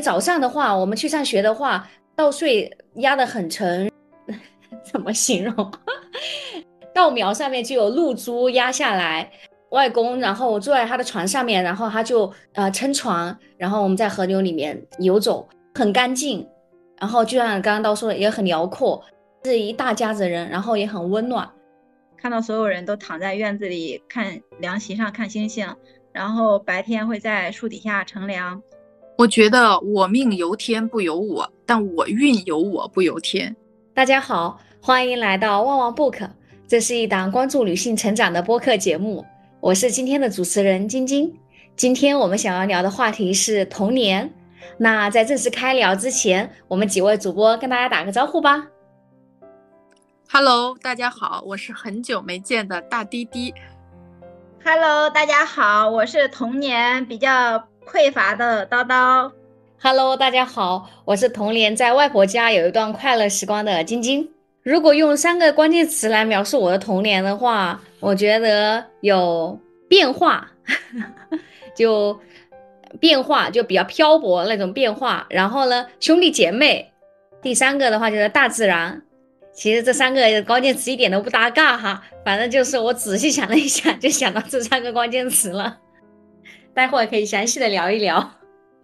早上的话，我们去上学的话，稻穗压得很沉，怎么形容？稻苗上面就有露珠压下来。外公，然后我坐在他的床上面，然后他就呃撑船，然后我们在河流里面游走，很干净。然后就像刚刚都说的，也很辽阔，是一大家子人，然后也很温暖。看到所有人都躺在院子里看凉席上看星星，然后白天会在树底下乘凉。我觉得我命由天不由我，但我运由我不由天。大家好，欢迎来到旺旺 book，这是一档关注女性成长的播客节目，我是今天的主持人晶晶。今天我们想要聊的话题是童年。那在正式开聊之前，我们几位主播跟大家打个招呼吧。Hello，大家好，我是很久没见的大滴滴。Hello，大家好，我是童年比较匮乏的叨叨。Hello，大家好，我是童年在外婆家有一段快乐时光的晶晶。如果用三个关键词来描述我的童年的话，我觉得有变化，就。变化就比较漂泊那种变化，然后呢，兄弟姐妹，第三个的话就是大自然。其实这三个关键词一点都不搭嘎哈，反正就是我仔细想了一下，就想到这三个关键词了。待会儿可以详细的聊一聊。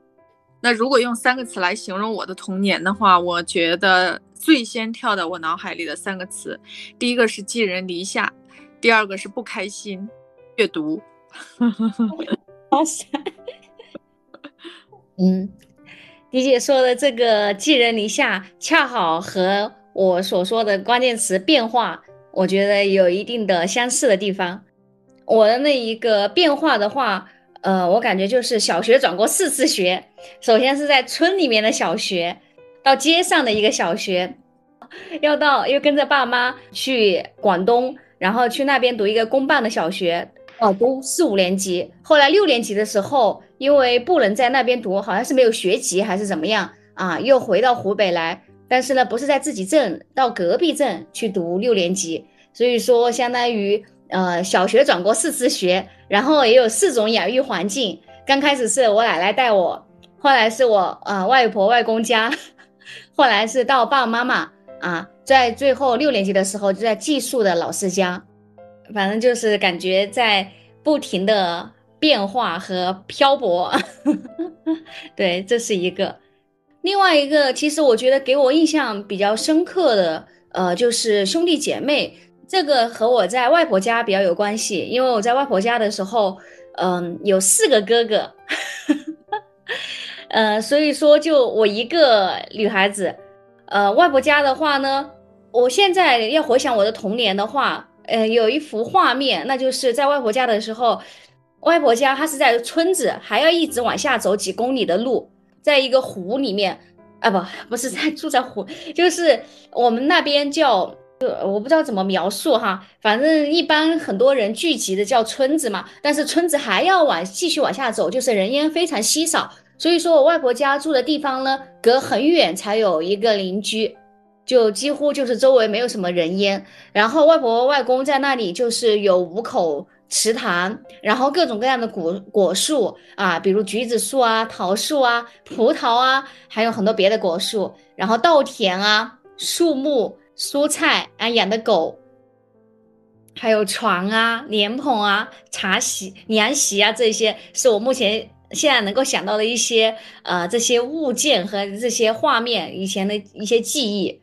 那如果用三个词来形容我的童年的话，我觉得最先跳到我脑海里的三个词，第一个是寄人篱下，第二个是不开心，阅读。哇塞！嗯，迪姐说的这个寄人篱下，恰好和我所说的关键词变化，我觉得有一定的相似的地方。我的那一个变化的话，呃，我感觉就是小学转过四次学。首先是在村里面的小学，到街上的一个小学，要到又跟着爸妈去广东，然后去那边读一个公办的小学。哦，读四五年级，后来六年级的时候，因为不能在那边读，好像是没有学籍还是怎么样啊，又回到湖北来。但是呢，不是在自己镇，到隔壁镇去读六年级。所以说，相当于呃小学转过四次学，然后也有四种养育环境。刚开始是我奶奶带我，后来是我呃外婆外公家，后来是到爸爸妈妈啊，在最后六年级的时候就在寄宿的老师家。反正就是感觉在不停的变化和漂泊，对，这是一个。另外一个，其实我觉得给我印象比较深刻的，呃，就是兄弟姐妹。这个和我在外婆家比较有关系，因为我在外婆家的时候，嗯，有四个哥哥，呃，所以说就我一个女孩子。呃，外婆家的话呢，我现在要回想我的童年的话。呃，有一幅画面，那就是在外婆家的时候，外婆家她是在村子，还要一直往下走几公里的路，在一个湖里面，啊不，不是在住在湖，就是我们那边叫，我不知道怎么描述哈，反正一般很多人聚集的叫村子嘛，但是村子还要往继续往下走，就是人烟非常稀少，所以说我外婆家住的地方呢，隔很远才有一个邻居。就几乎就是周围没有什么人烟，然后外婆外公在那里就是有五口池塘，然后各种各样的果果树啊，比如橘子树啊、桃树啊、葡萄啊，还有很多别的果树，然后稻田啊、树木、蔬菜啊、养的狗，还有床啊、莲蓬啊、茶席、凉席啊，这些是我目前现在能够想到的一些呃这些物件和这些画面以前的一些记忆。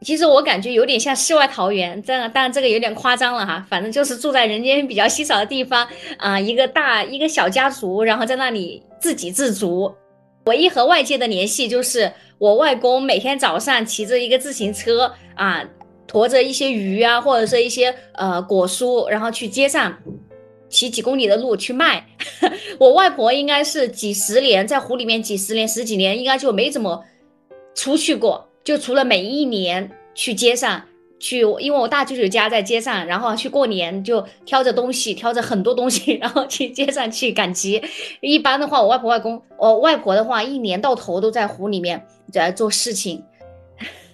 其实我感觉有点像世外桃源，这样，当然这个有点夸张了哈。反正就是住在人间比较稀少的地方啊，一个大一个小家族，然后在那里自给自足。唯一和外界的联系就是我外公每天早上骑着一个自行车啊，驮着一些鱼啊，或者是一些呃果蔬，然后去街上骑几公里的路去卖。我外婆应该是几十年在湖里面几十年十几年，应该就没怎么出去过。就除了每一年去街上去，因为我大舅舅家在街上，然后去过年就挑着东西，挑着很多东西，然后去街上去赶集。一般的话，我外婆外公，我外婆的话，一年到头都在湖里面在做事情。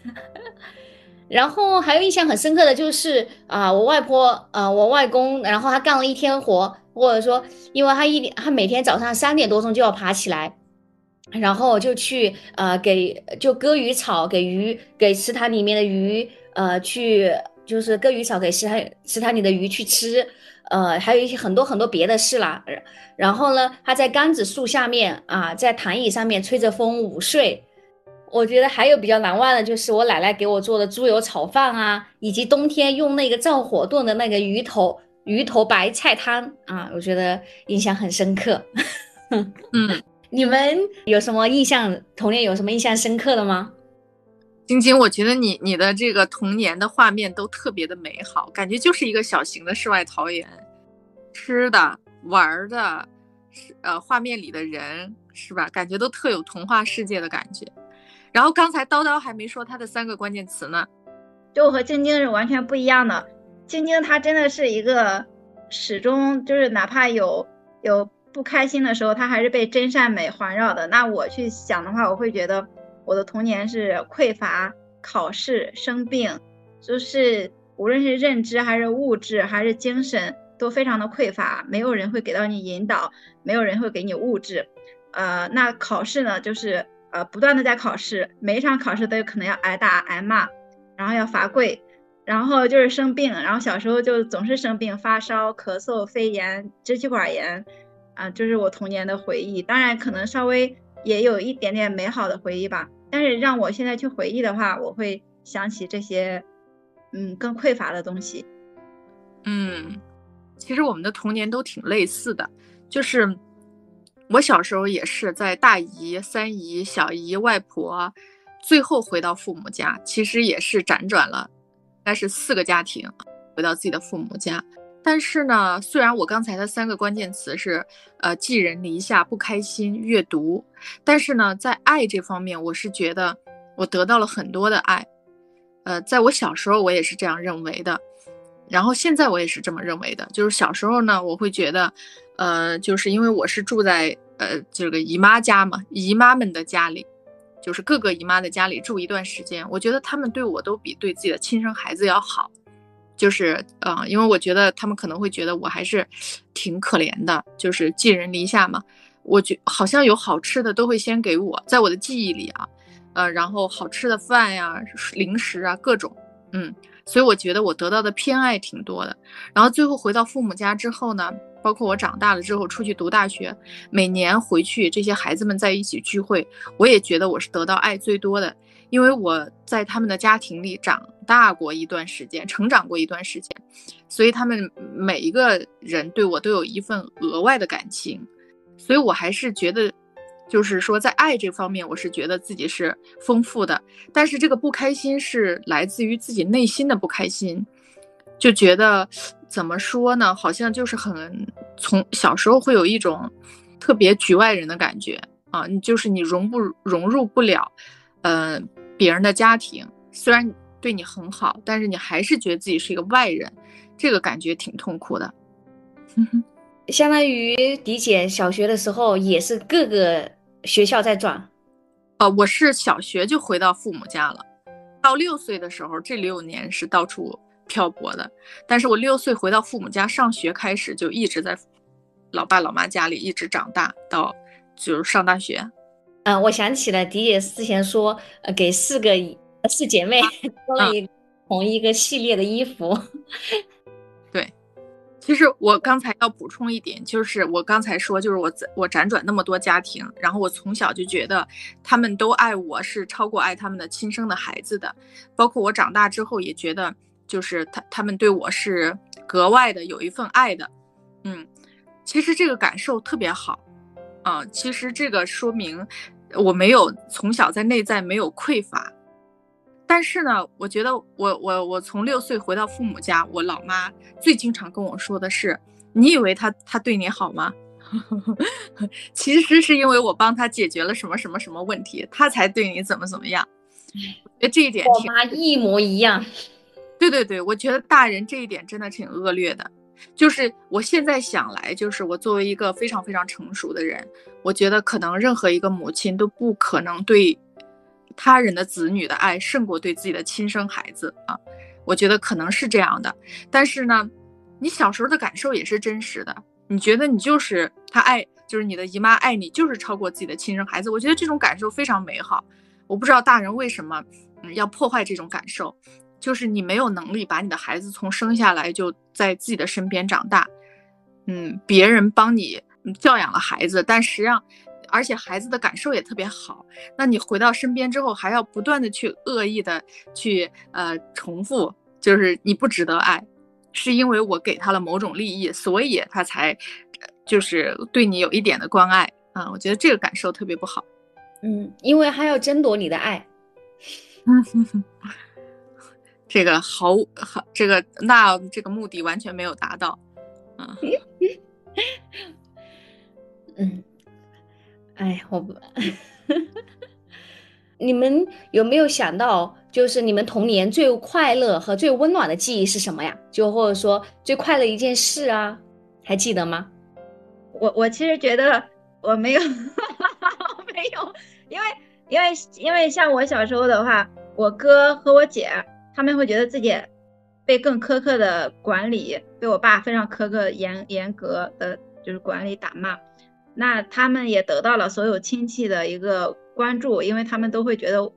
然后还有印象很深刻的就是啊，我外婆啊，我外公，然后他干了一天活，或者说，因为他一他每天早上三点多钟就要爬起来。然后就去呃给就割鱼草给鱼给池塘里面的鱼呃去就是割鱼草给池塘池塘里的鱼去吃，呃还有一些很多很多别的事啦。然后呢，他在柑子树下面啊，在躺椅上面吹着风午睡。我觉得还有比较难忘的就是我奶奶给我做的猪油炒饭啊，以及冬天用那个灶火炖的那个鱼头鱼头白菜汤啊，我觉得印象很深刻。嗯，你们有什么印象？童年有什么印象深刻的吗？晶晶，我觉得你你的这个童年的画面都特别的美好，感觉就是一个小型的世外桃源，吃的、玩的，呃，画面里的人是吧？感觉都特有童话世界的感觉。然后刚才叨叨还没说他的三个关键词呢，就和晶晶是完全不一样的。晶晶她真的是一个始终就是哪怕有有不开心的时候，她还是被真善美环绕的。那我去想的话，我会觉得我的童年是匮乏、考试、生病，就是无论是认知还是物质还是精神都非常的匮乏，没有人会给到你引导，没有人会给你物质。呃，那考试呢，就是。呃，不断的在考试，每一场考试都有可能要挨打挨骂，然后要罚跪，然后就是生病，然后小时候就总是生病，发烧、咳嗽、肺炎、支气管炎，啊，就是我童年的回忆。当然，可能稍微也有一点点美好的回忆吧。但是让我现在去回忆的话，我会想起这些，嗯，更匮乏的东西。嗯，其实我们的童年都挺类似的，就是。我小时候也是在大姨、三姨、小姨、外婆，最后回到父母家，其实也是辗转了，应该是四个家庭，回到自己的父母家。但是呢，虽然我刚才的三个关键词是呃寄人篱下、不开心、阅读，但是呢，在爱这方面，我是觉得我得到了很多的爱。呃，在我小时候，我也是这样认为的，然后现在我也是这么认为的，就是小时候呢，我会觉得。呃，就是因为我是住在呃这个姨妈家嘛，姨妈们的家里，就是各个姨妈的家里住一段时间，我觉得他们对我都比对自己的亲生孩子要好，就是呃，因为我觉得他们可能会觉得我还是挺可怜的，就是寄人篱下嘛。我觉好像有好吃的都会先给我，在我的记忆里啊，呃，然后好吃的饭呀、零食啊各种，嗯，所以我觉得我得到的偏爱挺多的。然后最后回到父母家之后呢。包括我长大了之后出去读大学，每年回去这些孩子们在一起聚会，我也觉得我是得到爱最多的，因为我在他们的家庭里长大过一段时间，成长过一段时间，所以他们每一个人对我都有一份额外的感情，所以我还是觉得，就是说在爱这方面，我是觉得自己是丰富的，但是这个不开心是来自于自己内心的不开心，就觉得。怎么说呢？好像就是很从小时候会有一种特别局外人的感觉啊，你就是你融不融入不了，呃，别人的家庭，虽然对你很好，但是你还是觉得自己是一个外人，这个感觉挺痛苦的。相当于迪姐小学的时候也是各个学校在转，呃，我是小学就回到父母家了，到六岁的时候，这六年是到处。漂泊的，但是我六岁回到父母家上学开始，就一直在老爸老妈家里一直长大，到就是上大学。嗯，我想起了迪姐之前说，呃，给四个四姐妹 做了一同一个系列的衣服。对，其实我刚才要补充一点，就是我刚才说，就是我我辗转那么多家庭，然后我从小就觉得他们都爱我是超过爱他们的亲生的孩子的，包括我长大之后也觉得。就是他，他们对我是格外的有一份爱的，嗯，其实这个感受特别好，啊，其实这个说明我没有从小在内在没有匮乏，但是呢，我觉得我我我从六岁回到父母家，我老妈最经常跟我说的是，你以为他他对你好吗？其实是因为我帮他解决了什么什么什么问题，他才对你怎么怎么样，觉得这一点我妈一模一样。对对对，我觉得大人这一点真的挺恶劣的。就是我现在想来，就是我作为一个非常非常成熟的人，我觉得可能任何一个母亲都不可能对他人的子女的爱胜过对自己的亲生孩子啊。我觉得可能是这样的。但是呢，你小时候的感受也是真实的。你觉得你就是他爱就是你的姨妈爱你，就是超过自己的亲生孩子。我觉得这种感受非常美好。我不知道大人为什么嗯要破坏这种感受，就是你没有能力把你的孩子从生下来就在自己的身边长大，嗯，别人帮你教养了孩子，但实际上，而且孩子的感受也特别好。那你回到身边之后，还要不断的去恶意的去呃重复，就是你不值得爱，是因为我给他了某种利益，所以他才就是对你有一点的关爱啊。我觉得这个感受特别不好。嗯，因为他要争夺你的爱。嗯 这个毫好，这个那这个目的完全没有达到。嗯 嗯，哎，我不，你们有没有想到，就是你们童年最快乐和最温暖的记忆是什么呀？就或者说最快乐一件事啊，还记得吗？我我其实觉得我没有。没有，因为因为因为像我小时候的话，我哥和我姐他们会觉得自己被更苛刻的管理，被我爸非常苛刻严严格的就是管理打骂，那他们也得到了所有亲戚的一个关注，因为他们都会觉得，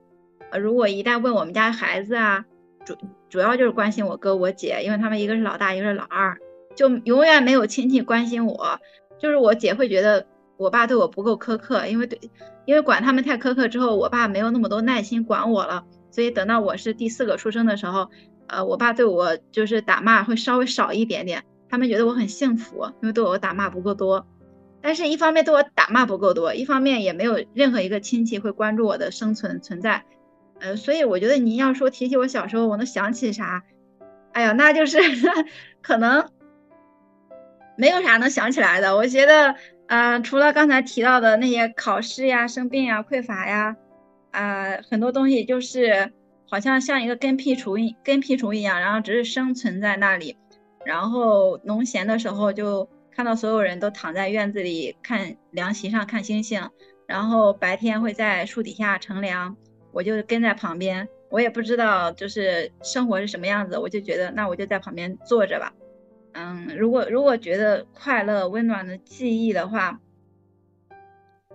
呃，如果一旦问我们家孩子啊，主主要就是关心我哥我姐，因为他们一个是老大，一个是老二，就永远没有亲戚关心我，就是我姐会觉得。我爸对我不够苛刻，因为对，因为管他们太苛刻之后，我爸没有那么多耐心管我了，所以等到我是第四个出生的时候，呃，我爸对我就是打骂会稍微少一点点，他们觉得我很幸福，因为对我打骂不够多。但是，一方面对我打骂不够多，一方面也没有任何一个亲戚会关注我的生存存在，呃，所以我觉得你要说提起我小时候，我能想起啥？哎呀，那就是 可能没有啥能想起来的。我觉得。嗯，除了刚才提到的那些考试呀、生病呀、匮乏呀，啊，很多东西就是好像像一个跟屁虫跟屁虫一样，然后只是生存在那里。然后农闲的时候就看到所有人都躺在院子里看凉席上看星星，然后白天会在树底下乘凉，我就跟在旁边。我也不知道就是生活是什么样子，我就觉得那我就在旁边坐着吧。嗯，如果如果觉得快乐温暖的记忆的话，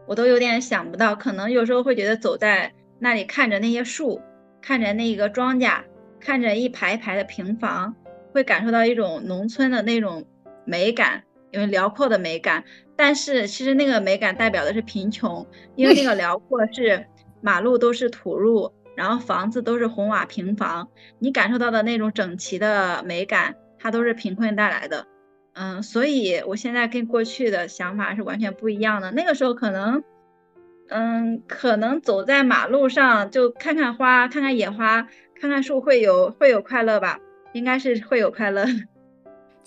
我都有点想不到。可能有时候会觉得走在那里，看着那些树，看着那个庄稼，看着一排一排的平房，会感受到一种农村的那种美感，因为辽阔的美感。但是其实那个美感代表的是贫穷，因为那个辽阔是马路都是土路，然后房子都是红瓦平房，你感受到的那种整齐的美感。它都是贫困带来的，嗯，所以我现在跟过去的想法是完全不一样的。那个时候可能，嗯，可能走在马路上就看看花，看看野花，看看树，会有会有快乐吧？应该是会有快乐。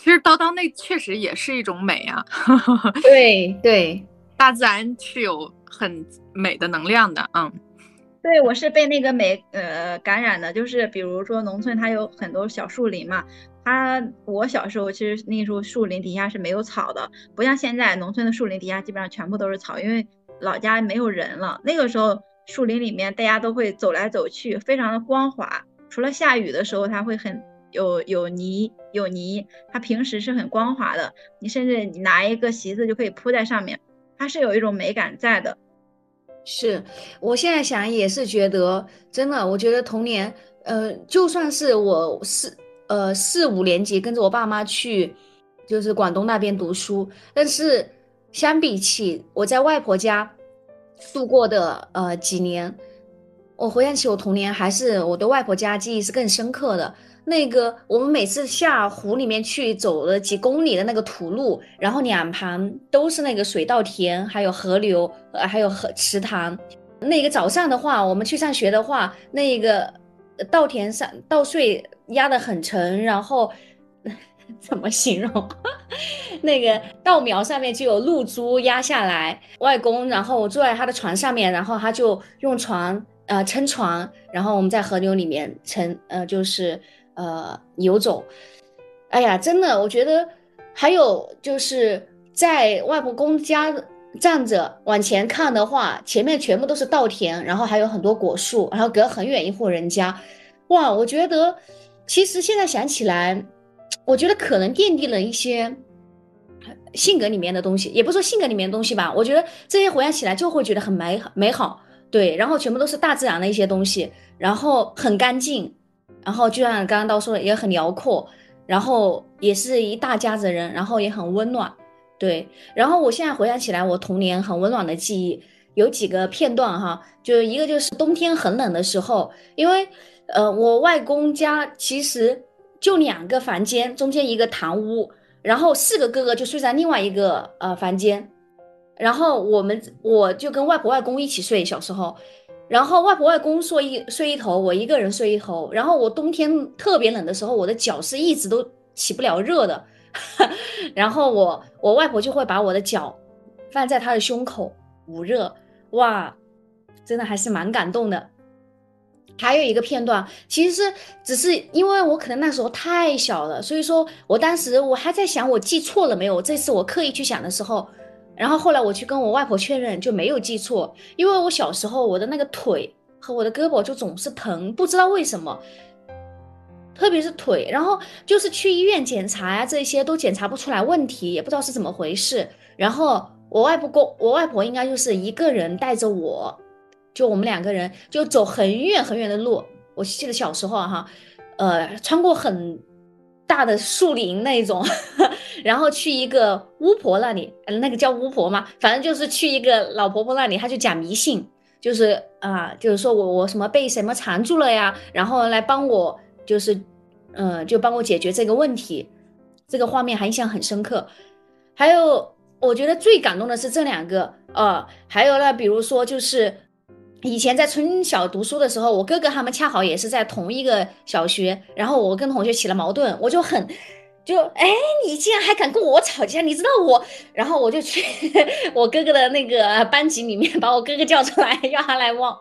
其实叨叨那确实也是一种美啊。对对，大自然是有很美的能量的，嗯。对，我是被那个美呃感染的，就是比如说农村它有很多小树林嘛。它我小时候其实那时候树林底下是没有草的，不像现在农村的树林底下基本上全部都是草，因为老家没有人了。那个时候树林里面大家都会走来走去，非常的光滑。除了下雨的时候，它会很有有泥有泥，它平时是很光滑的。你甚至你拿一个席子就可以铺在上面，它是有一种美感在的。是我现在想也是觉得真的，我觉得童年，呃，就算是我是。呃，四五年级跟着我爸妈去，就是广东那边读书。但是相比起我在外婆家度过的呃几年，我回想起我童年，还是我对外婆家记忆是更深刻的。那个我们每次下湖里面去走了几公里的那个土路，然后两旁都是那个水稻田，还有河流，呃，还有河池塘。那个早上的话，我们去上学的话，那个稻田上稻穗。压得很沉，然后 怎么形容？那个稻苗上面就有露珠压下来，外公然后坐在他的床上面，然后他就用床呃撑床，然后我们在河流里面撑呃就是呃游走。哎呀，真的，我觉得还有就是在外婆公家站着往前看的话，前面全部都是稻田，然后还有很多果树，然后隔很远一户人家，哇，我觉得。其实现在想起来，我觉得可能奠定了一些，性格里面的东西，也不说性格里面的东西吧，我觉得这些回想起来就会觉得很美美好，对，然后全部都是大自然的一些东西，然后很干净，然后就像刚刚到说的，也很辽阔，然后也是一大家子人，然后也很温暖，对，然后我现在回想起来，我童年很温暖的记忆有几个片段哈，就一个就是冬天很冷的时候，因为呃我外公家其实就两个房间，中间一个堂屋。然后四个哥哥就睡在另外一个呃房间，然后我们我就跟外婆外公一起睡。小时候，然后外婆外公睡一睡一头，我一个人睡一头。然后我冬天特别冷的时候，我的脚是一直都起不了热的。然后我我外婆就会把我的脚放在她的胸口捂热，哇，真的还是蛮感动的。还有一个片段，其实只是因为我可能那时候太小了，所以说我当时我还在想我记错了没有。这次我刻意去想的时候，然后后来我去跟我外婆确认就没有记错，因为我小时候我的那个腿和我的胳膊就总是疼，不知道为什么，特别是腿，然后就是去医院检查呀，这些都检查不出来问题，也不知道是怎么回事。然后我外婆公，我外婆应该就是一个人带着我。就我们两个人就走很远很远的路，我记得小时候哈，呃，穿过很大的树林那种，然后去一个巫婆那里，那个叫巫婆嘛，反正就是去一个老婆婆那里，她就讲迷信，就是啊，就是说我我什么被什么缠住了呀，然后来帮我，就是嗯，就帮我解决这个问题，这个画面还印象很深刻。还有我觉得最感动的是这两个，呃，还有呢，比如说就是。以前在村小读书的时候，我哥哥他们恰好也是在同一个小学，然后我跟同学起了矛盾，我就很，就哎，你竟然还敢跟我吵架？你知道我，然后我就去 我哥哥的那个班级里面，把我哥哥叫出来，要他来帮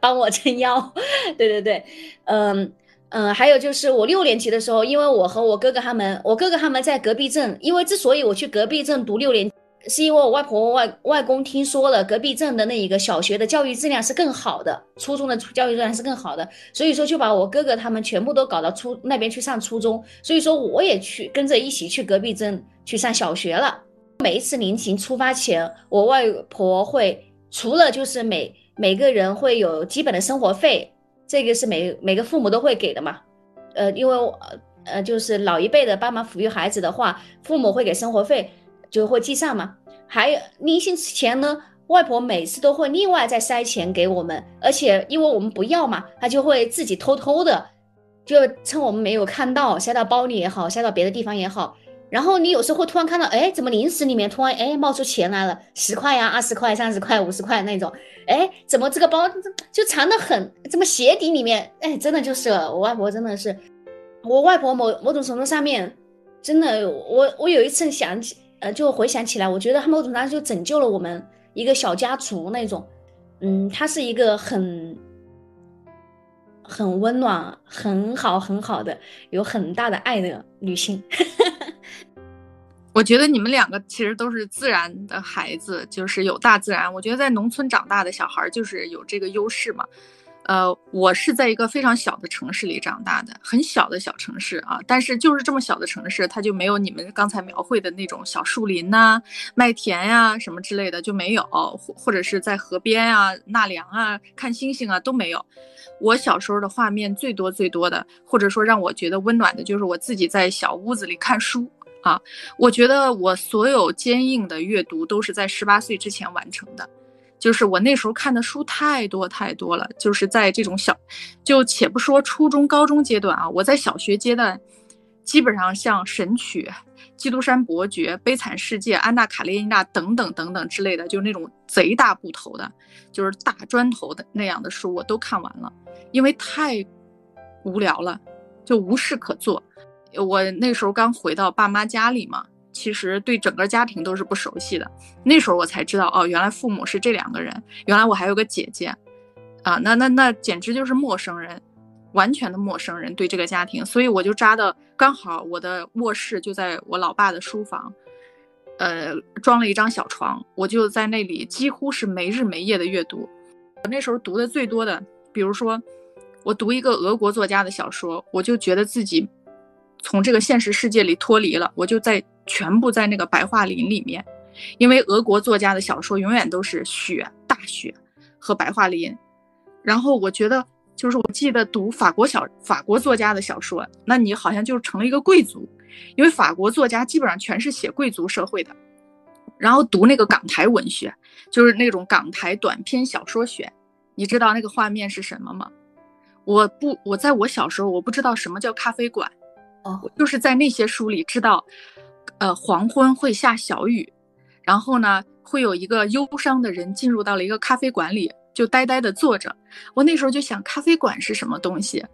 帮我撑腰。对对对，嗯嗯，还有就是我六年级的时候，因为我和我哥哥他们，我哥哥他们在隔壁镇，因为之所以我去隔壁镇读六年。是因为我外婆外外公听说了隔壁镇的那一个小学的教育质量是更好的，初中的教育质量是更好的，所以说就把我哥哥他们全部都搞到初那边去上初中，所以说我也去跟着一起去隔壁镇去上小学了。每一次临行出发前，我外婆会除了就是每每个人会有基本的生活费，这个是每每个父母都会给的嘛，呃，因为呃就是老一辈的帮忙抚育孩子的话，父母会给生活费。就会记上嘛，还有临行前呢，外婆每次都会另外再塞钱给我们，而且因为我们不要嘛，她就会自己偷偷的，就趁我们没有看到，塞到包里也好，塞到别的地方也好。然后你有时候会突然看到，哎，怎么零食里面突然哎冒出钱来了，十块呀、二十块、三十块、五十块那种，哎，怎么这个包就藏得很，怎么鞋底里面，哎，真的就是我外婆，真的是我外婆某某种程度上面，真的，我我有一次想起。呃，就回想起来，我觉得他某种程度上就拯救了我们一个小家族那种，嗯，她是一个很很温暖、很好、很好的，有很大的爱的女性。我觉得你们两个其实都是自然的孩子，就是有大自然。我觉得在农村长大的小孩就是有这个优势嘛。呃，我是在一个非常小的城市里长大的，很小的小城市啊。但是就是这么小的城市，它就没有你们刚才描绘的那种小树林呐、麦田呀什么之类的就没有，或或者是在河边啊纳凉啊、看星星啊都没有。我小时候的画面最多最多的，或者说让我觉得温暖的，就是我自己在小屋子里看书啊。我觉得我所有坚硬的阅读都是在十八岁之前完成的。就是我那时候看的书太多太多了，就是在这种小，就且不说初中、高中阶段啊，我在小学阶段，基本上像《神曲》《基督山伯爵》《悲惨世界》《安娜卡列尼娜》等等等等之类的，就那种贼大部头的，就是大砖头的那样的书，我都看完了，因为太无聊了，就无事可做。我那时候刚回到爸妈家里嘛。其实对整个家庭都是不熟悉的，那时候我才知道哦，原来父母是这两个人，原来我还有个姐姐，啊，那那那简直就是陌生人，完全的陌生人对这个家庭，所以我就扎的刚好，我的卧室就在我老爸的书房，呃，装了一张小床，我就在那里几乎是没日没夜的阅读。我那时候读的最多的，比如说我读一个俄国作家的小说，我就觉得自己从这个现实世界里脱离了，我就在。全部在那个白桦林里面，因为俄国作家的小说永远都是雪、大雪和白桦林。然后我觉得，就是我记得读法国小法国作家的小说，那你好像就成了一个贵族，因为法国作家基本上全是写贵族社会的。然后读那个港台文学，就是那种港台短篇小说选，你知道那个画面是什么吗？我不，我在我小时候我不知道什么叫咖啡馆，哦，我就是在那些书里知道，呃，黄昏会下小雨，然后呢，会有一个忧伤的人进入到了一个咖啡馆里，就呆呆的坐着。我那时候就想，咖啡馆是什么东西？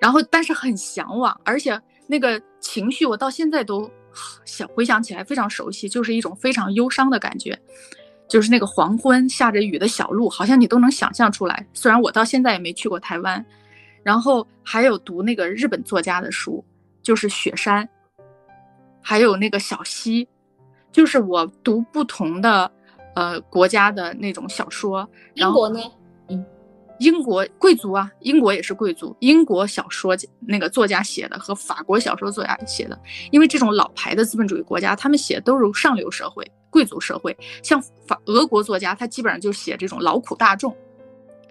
然后但是很向往，而且那个情绪我到现在都。想回想起来非常熟悉，就是一种非常忧伤的感觉，就是那个黄昏下着雨的小路，好像你都能想象出来。虽然我到现在也没去过台湾，然后还有读那个日本作家的书，就是雪山，还有那个小溪，就是我读不同的呃国家的那种小说。英国呢？嗯英国贵族啊，英国也是贵族。英国小说那个作家写的和法国小说作家写的，因为这种老牌的资本主义国家，他们写的都是上流社会、贵族社会。像法俄国作家，他基本上就写这种劳苦大众。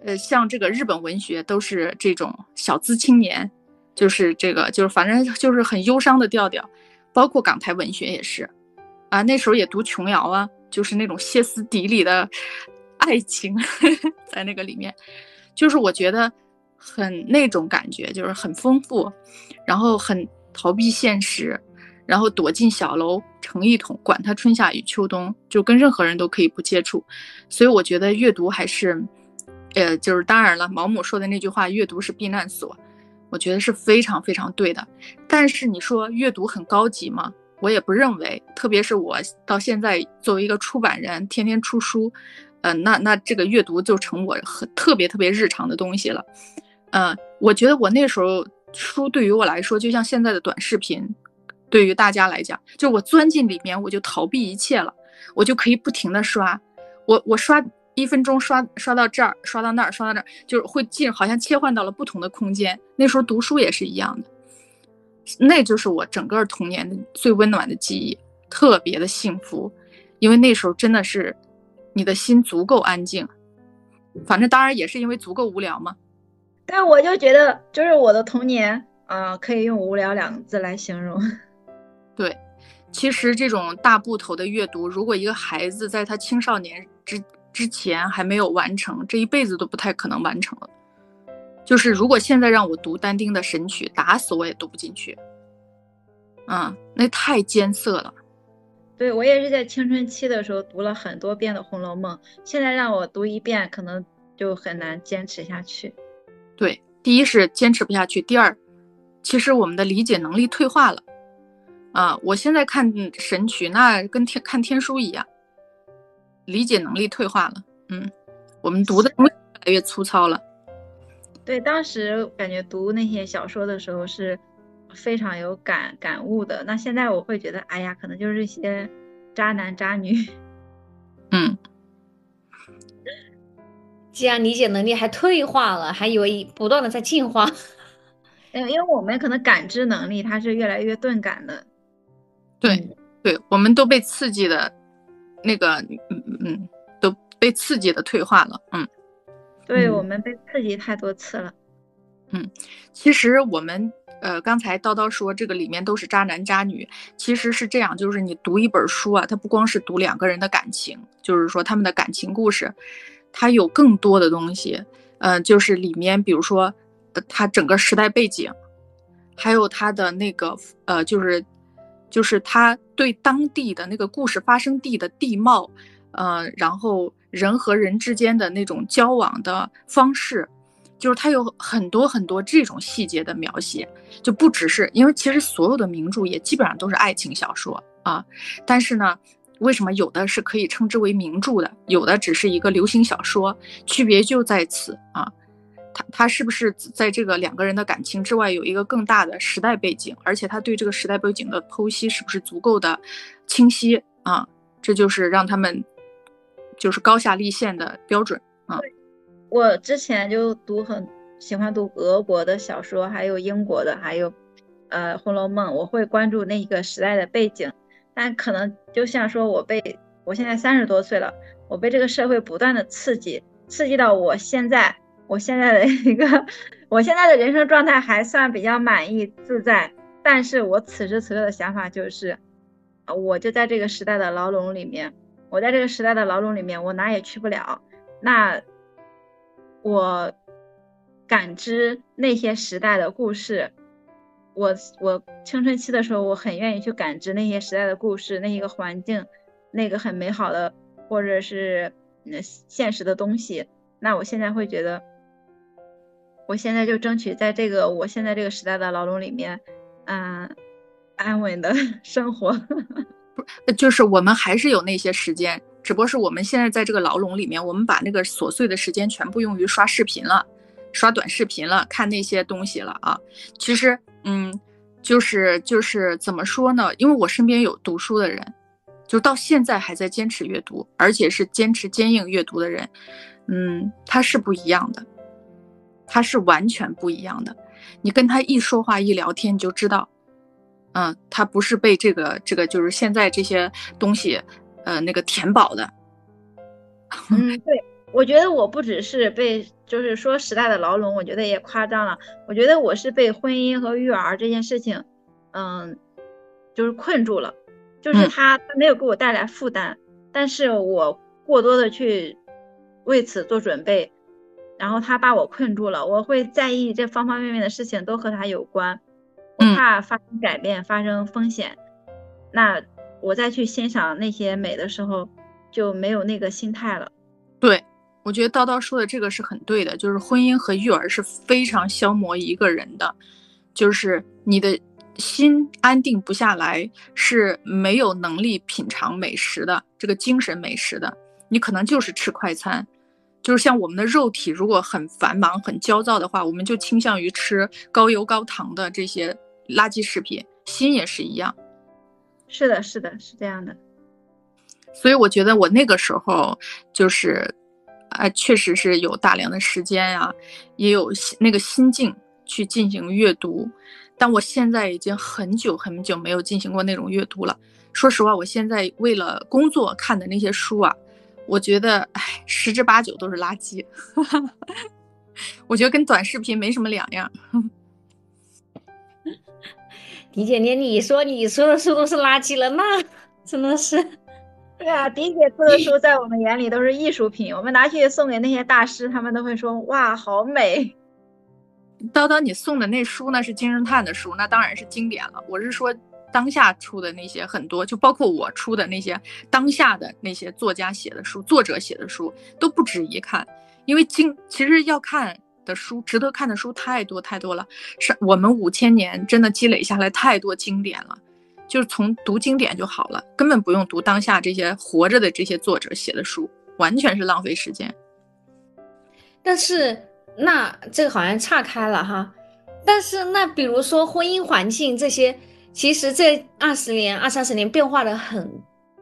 呃，像这个日本文学都是这种小资青年，就是这个就是反正就是很忧伤的调调。包括港台文学也是，啊，那时候也读琼瑶啊，就是那种歇斯底里的爱情 在那个里面。就是我觉得很那种感觉，就是很丰富，然后很逃避现实，然后躲进小楼成一统，管他春夏与秋冬，就跟任何人都可以不接触。所以我觉得阅读还是，呃，就是当然了，毛姆说的那句话“阅读是避难所”，我觉得是非常非常对的。但是你说阅读很高级吗？我也不认为。特别是我到现在作为一个出版人，天天出书。嗯，那那这个阅读就成我很特别特别日常的东西了。嗯，我觉得我那时候书对于我来说，就像现在的短视频，对于大家来讲，就我钻进里面，我就逃避一切了，我就可以不停的刷，我我刷一分钟刷刷到这儿，刷到那儿，刷到那儿，就是会进，好像切换到了不同的空间。那时候读书也是一样的，那就是我整个童年的最温暖的记忆，特别的幸福，因为那时候真的是。你的心足够安静，反正当然也是因为足够无聊嘛。但我就觉得，就是我的童年啊，可以用无聊两个字来形容。对，其实这种大部头的阅读，如果一个孩子在他青少年之之前还没有完成，这一辈子都不太可能完成了。就是如果现在让我读但丁的《神曲》，打死我也读不进去。嗯，那太艰涩了。对我也是在青春期的时候读了很多遍的《红楼梦》，现在让我读一遍，可能就很难坚持下去。对，第一是坚持不下去，第二，其实我们的理解能力退化了。啊，我现在看《神曲》，那跟天看天书一样，理解能力退化了。嗯，我们读的越来越粗糙了。对，当时感觉读那些小说的时候是。非常有感感悟的，那现在我会觉得，哎呀，可能就是一些渣男渣女。嗯，既然理解能力还退化了，还以为不断的在进化。因为因为我们可能感知能力它是越来越钝感的。对，对，我们都被刺激的，那个，嗯嗯，都被刺激的退化了。嗯，对我们被刺激太多次了。嗯，其实我们。呃，刚才叨叨说这个里面都是渣男渣女，其实是这样，就是你读一本书啊，它不光是读两个人的感情，就是说他们的感情故事，它有更多的东西，呃，就是里面比如说，呃，它整个时代背景，还有它的那个呃，就是就是他对当地的那个故事发生地的地貌，呃，然后人和人之间的那种交往的方式。就是它有很多很多这种细节的描写，就不只是因为其实所有的名著也基本上都是爱情小说啊，但是呢，为什么有的是可以称之为名著的，有的只是一个流行小说？区别就在此啊，它它是不是在这个两个人的感情之外有一个更大的时代背景，而且他对这个时代背景的剖析是不是足够的清晰啊？这就是让他们就是高下立现的标准啊。我之前就读很喜欢读俄国的小说，还有英国的，还有，呃，《红楼梦》。我会关注那一个时代的背景，但可能就像说我被我现在三十多岁了，我被这个社会不断的刺激，刺激到我现在我现在的一个我现在的人生状态还算比较满意自在，但是我此时此刻的想法就是，我就在这个时代的牢笼里面，我在这个时代的牢笼里面，我哪也去不了，那我。感知那些时代的故事，我我青春期的时候，我很愿意去感知那些时代的故事，那一个环境，那个很美好的或者是嗯现实的东西。那我现在会觉得，我现在就争取在这个我现在这个时代的牢笼里面，嗯，安稳的 生活。就是我们还是有那些时间，只不过是我们现在在这个牢笼里面，我们把那个琐碎的时间全部用于刷视频了。刷短视频了，看那些东西了啊！其实，嗯，就是就是怎么说呢？因为我身边有读书的人，就到现在还在坚持阅读，而且是坚持坚硬阅读的人，嗯，他是不一样的，他是完全不一样的。你跟他一说话一聊天，你就知道，嗯，他不是被这个这个就是现在这些东西，呃，那个填饱的。嗯，对。我觉得我不只是被，就是说时代的牢笼，我觉得也夸张了。我觉得我是被婚姻和育儿这件事情，嗯，就是困住了，就是他他没有给我带来负担，但是我过多的去为此做准备，然后他把我困住了。我会在意这方方面面的事情都和他有关，我怕发生改变，发生风险。那我再去欣赏那些美的时候，就没有那个心态了。对。我觉得叨叨说的这个是很对的，就是婚姻和育儿是非常消磨一个人的，就是你的心安定不下来，是没有能力品尝美食的，这个精神美食的，你可能就是吃快餐，就是像我们的肉体如果很繁忙、很焦躁的话，我们就倾向于吃高油高糖的这些垃圾食品，心也是一样。是的，是的，是这样的。所以我觉得我那个时候就是。啊，确实是有大量的时间呀，也有那个心境去进行阅读，但我现在已经很久很久没有进行过那种阅读了。说实话，我现在为了工作看的那些书啊，我觉得，哎，十之八九都是垃圾。我觉得跟短视频没什么两样。迪姐，连你说你说的书都是垃圾了，那真的是。对啊，迪姐出的书在我们眼里都是艺术品，我们拿去送给那些大师，他们都会说哇，好美。叨叨，你送的那书呢是金圣叹的书，那当然是经典了。我是说当下出的那些很多，就包括我出的那些当下的那些作家写的书，作者写的书都不值一看，因为经其实要看的书，值得看的书太多太多了，是我们五千年真的积累下来太多经典了。就是从读经典就好了，根本不用读当下这些活着的这些作者写的书，完全是浪费时间。但是那这个好像岔开了哈。但是那比如说婚姻环境这些，其实这二十年、二三十年变化的很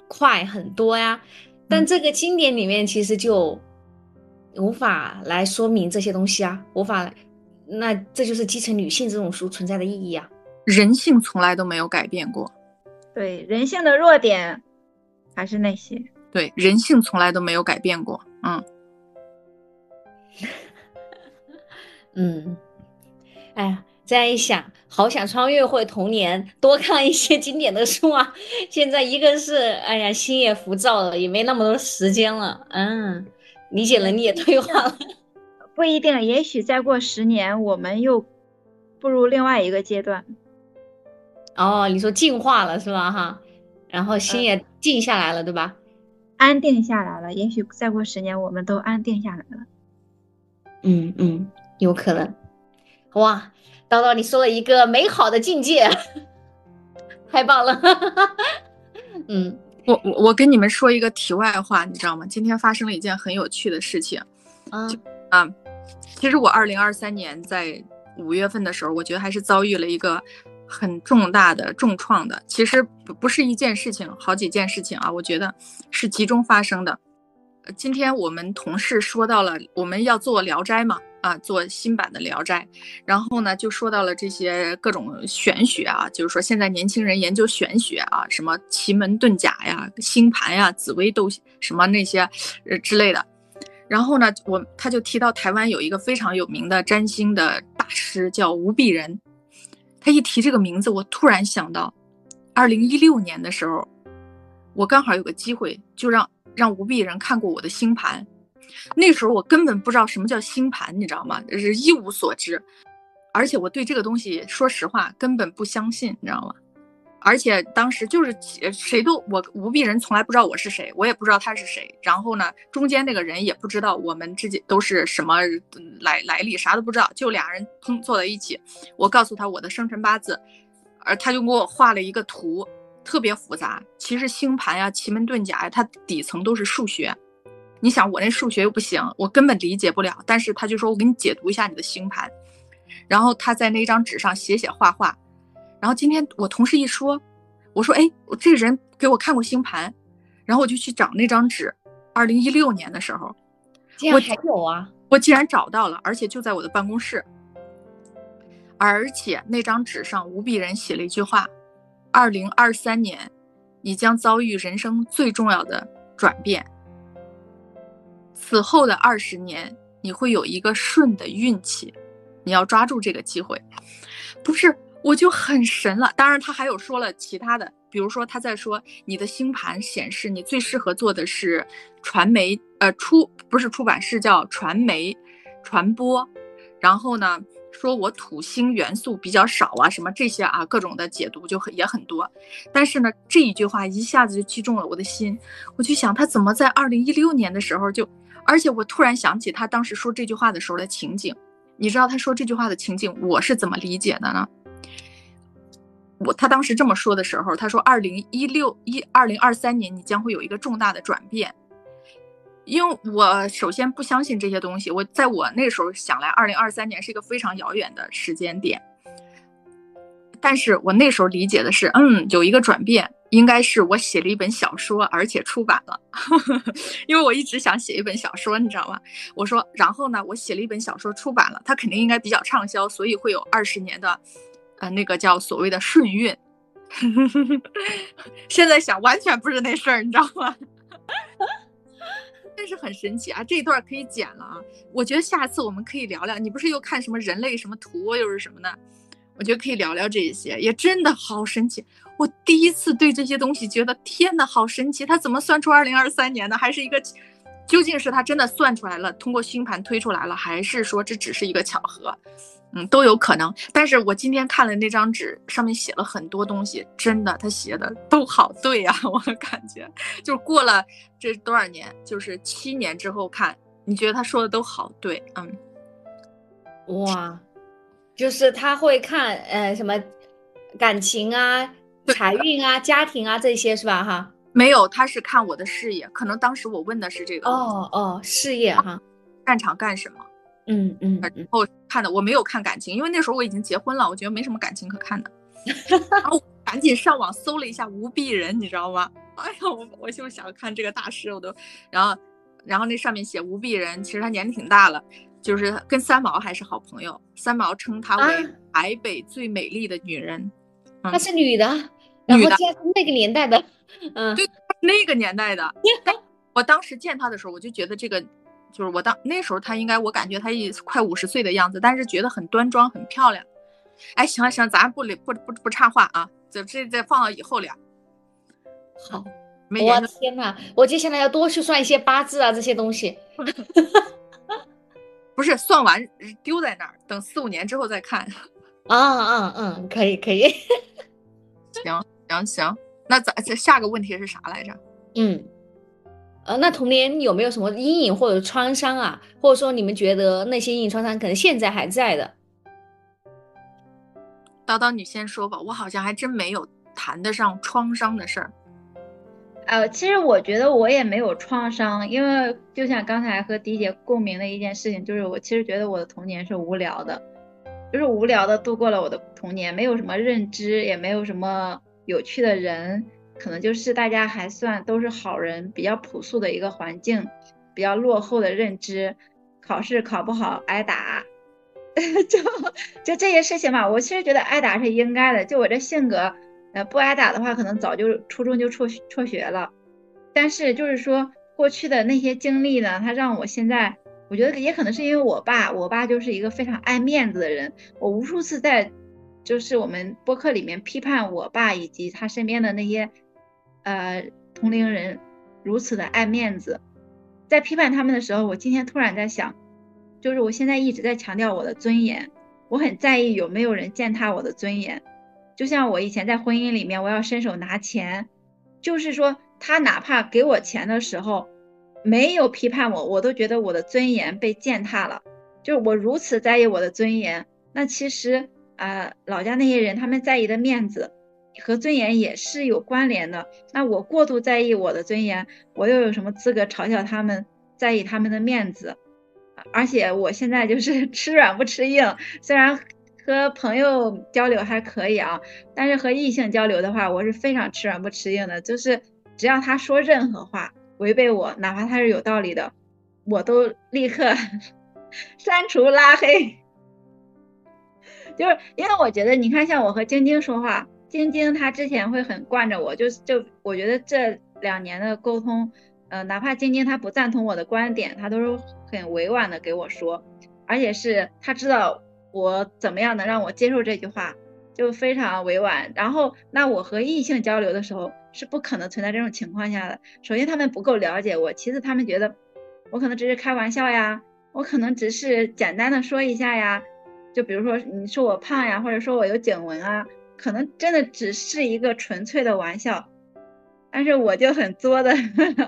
快很多呀。但这个经典里面其实就无法来说明这些东西啊，无法。那这就是基层女性这种书存在的意义啊。人性从来都没有改变过。对人性的弱点，还是那些。对人性从来都没有改变过。嗯，嗯，哎呀，这样一想，好想穿越回童年，多看一些经典的书啊！现在一个是，哎呀，心也浮躁了，也没那么多时间了。嗯，理解能力也退化了。不一定，也许再过十年，我们又步入另外一个阶段。哦，你说进化了是吧？哈，然后心也静下来了，对吧？安定下来了，也许再过十年，我们都安定下来了。嗯嗯，有可能。哇，叨叨，你说了一个美好的境界，太棒了。嗯，我我我跟你们说一个题外话，你知道吗？今天发生了一件很有趣的事情。嗯啊，其实我二零二三年在五月份的时候，我觉得还是遭遇了一个。很重大的重创的，其实不不是一件事情，好几件事情啊，我觉得是集中发生的。今天我们同事说到了，我们要做《聊斋》嘛，啊，做新版的《聊斋》，然后呢，就说到了这些各种玄学啊，就是说现在年轻人研究玄学啊，什么奇门遁甲呀、星盘呀、紫微斗什么那些呃之类的。然后呢，我他就提到台湾有一个非常有名的占星的大师叫吴碧仁，他一提这个名字，我突然想到，二零一六年的时候，我刚好有个机会，就让让吴碧仁看过我的星盘。那时候我根本不知道什么叫星盘，你知道吗？就是一无所知，而且我对这个东西，说实话根本不相信，你知道吗？而且当时就是谁都我吴碧人从来不知道我是谁，我也不知道他是谁。然后呢，中间那个人也不知道我们之间都是什么来来历，啥都不知道，就俩人碰坐在一起。我告诉他我的生辰八字，而他就给我画了一个图，特别复杂。其实星盘呀、奇门遁甲呀，它底层都是数学。你想我那数学又不行，我根本理解不了。但是他就说我给你解读一下你的星盘，然后他在那张纸上写写画画。然后今天我同事一说，我说哎，我这个人给我看过星盘，然后我就去找那张纸，二零一六年的时候，我还有啊，我竟然找到了，而且就在我的办公室。而且那张纸上无比人写了一句话：二零二三年，你将遭遇人生最重要的转变。此后的二十年，你会有一个顺的运气，你要抓住这个机会。不是，我就很神了。当然，他还有说了其他的，比如说他在说你的星盘显示你最适合做的是传媒，呃，出不是出版，是叫传媒传播。然后呢，说我土星元素比较少啊，什么这些啊，各种的解读就很也很多。但是呢，这一句话一下子就击中了我的心。我就想，他怎么在二零一六年的时候就。而且我突然想起他当时说这句话的时候的情景，你知道他说这句话的情景我是怎么理解的呢？我他当时这么说的时候，他说二零一六一二零二三年你将会有一个重大的转变，因为我首先不相信这些东西，我在我那时候想来二零二三年是一个非常遥远的时间点，但是我那时候理解的是，嗯，有一个转变。应该是我写了一本小说，而且出版了，因为我一直想写一本小说，你知道吗？我说，然后呢，我写了一本小说出版了，它肯定应该比较畅销，所以会有二十年的，呃，那个叫所谓的顺运。现在想完全不是那事儿，你知道吗？但是很神奇啊，这一段可以剪了啊。我觉得下次我们可以聊聊，你不是又看什么人类什么图又是什么呢？我觉得可以聊聊这一些，也真的好神奇。我第一次对这些东西觉得天哪，好神奇！他怎么算出二零二三年的？还是一个，究竟是他真的算出来了，通过星盘推出来了，还是说这只是一个巧合？嗯，都有可能。但是我今天看了那张纸，上面写了很多东西，真的，他写的都好对呀，我感觉就是过了这多少年，就是七年之后看，你觉得他说的都好对，嗯，哇。就是他会看，呃，什么感情啊、财运啊、家庭啊这些是吧？哈，没有，他是看我的事业。可能当时我问的是这个。哦哦，事业哈，擅长干什么？嗯嗯。然后看的我没有看感情，因为那时候我已经结婚了，我觉得没什么感情可看的。然后赶紧上网搜了一下吴碧人，你知道吗？哎呀，我我就想看这个大师，我都，然后然后那上面写吴碧人，其实他年龄挺大了。就是跟三毛还是好朋友，三毛称她为台北最美丽的女人。她是女的，女的，那个年代的，嗯，对，那个年代的。我当时见他的时候，我就觉得这个，就是我当那时候他应该，我感觉他也快五十岁的样子，但是觉得很端庄，很漂亮。哎，行了行了，咱不不不不插话啊，这这再放到以后聊。好，没我天呐，我接下来要多去算一些八字啊，这些东西。不是算完丢在那儿，等四五年之后再看。啊啊嗯，可以可以。行行行，那咱这下个问题是啥来着？嗯，呃，那童年有没有什么阴影或者创伤啊？或者说你们觉得那些阴影创伤可能现在还在的？叨叨，你先说吧，我好像还真没有谈得上创伤的事儿。呃，其实我觉得我也没有创伤，因为就像刚才和迪姐共鸣的一件事情，就是我其实觉得我的童年是无聊的，就是无聊的度过了我的童年，没有什么认知，也没有什么有趣的人，可能就是大家还算都是好人，比较朴素的一个环境，比较落后的认知，考试考不好挨打，就就这些事情吧。我其实觉得挨打是应该的，就我这性格，呃，不挨打的话，可能早就初中就辍辍学了。但是就是说过去的那些经历呢，它让我现在，我觉得也可能是因为我爸，我爸就是一个非常爱面子的人。我无数次在就是我们播客里面批判我爸以及他身边的那些呃同龄人如此的爱面子。在批判他们的时候，我今天突然在想，就是我现在一直在强调我的尊严，我很在意有没有人践踏我的尊严。就像我以前在婚姻里面，我要伸手拿钱，就是说他哪怕给我钱的时候没有批判我，我都觉得我的尊严被践踏了。就是我如此在意我的尊严，那其实啊，老家那些人他们在意的面子和尊严也是有关联的。那我过度在意我的尊严，我又有什么资格嘲笑他们在意他们的面子？而且我现在就是 吃软不吃硬，虽然和朋友交流还可以啊，但是和异性交流的话，我是非常吃软不吃硬的。就是只要他说任何话违背我，哪怕他是有道理的，我都立刻 删除拉黑。就是因为我觉得，你看，像我和晶晶说话，晶晶她之前会很惯着我，就就我觉得这两年的沟通，呃，哪怕晶晶她不赞同我的观点，她都是很委婉的给我说，而且是她知道我怎么样能让我接受这句话，就非常委婉。然后，那我和异性交流的时候是不可能存在这种情况下的。首先，他们不够了解我；其次，他们觉得我可能只是开玩笑呀，我可能只是简单的说一下呀。就比如说你说我胖呀，或者说我有颈纹啊，可能真的只是一个纯粹的玩笑，但是我就很作的，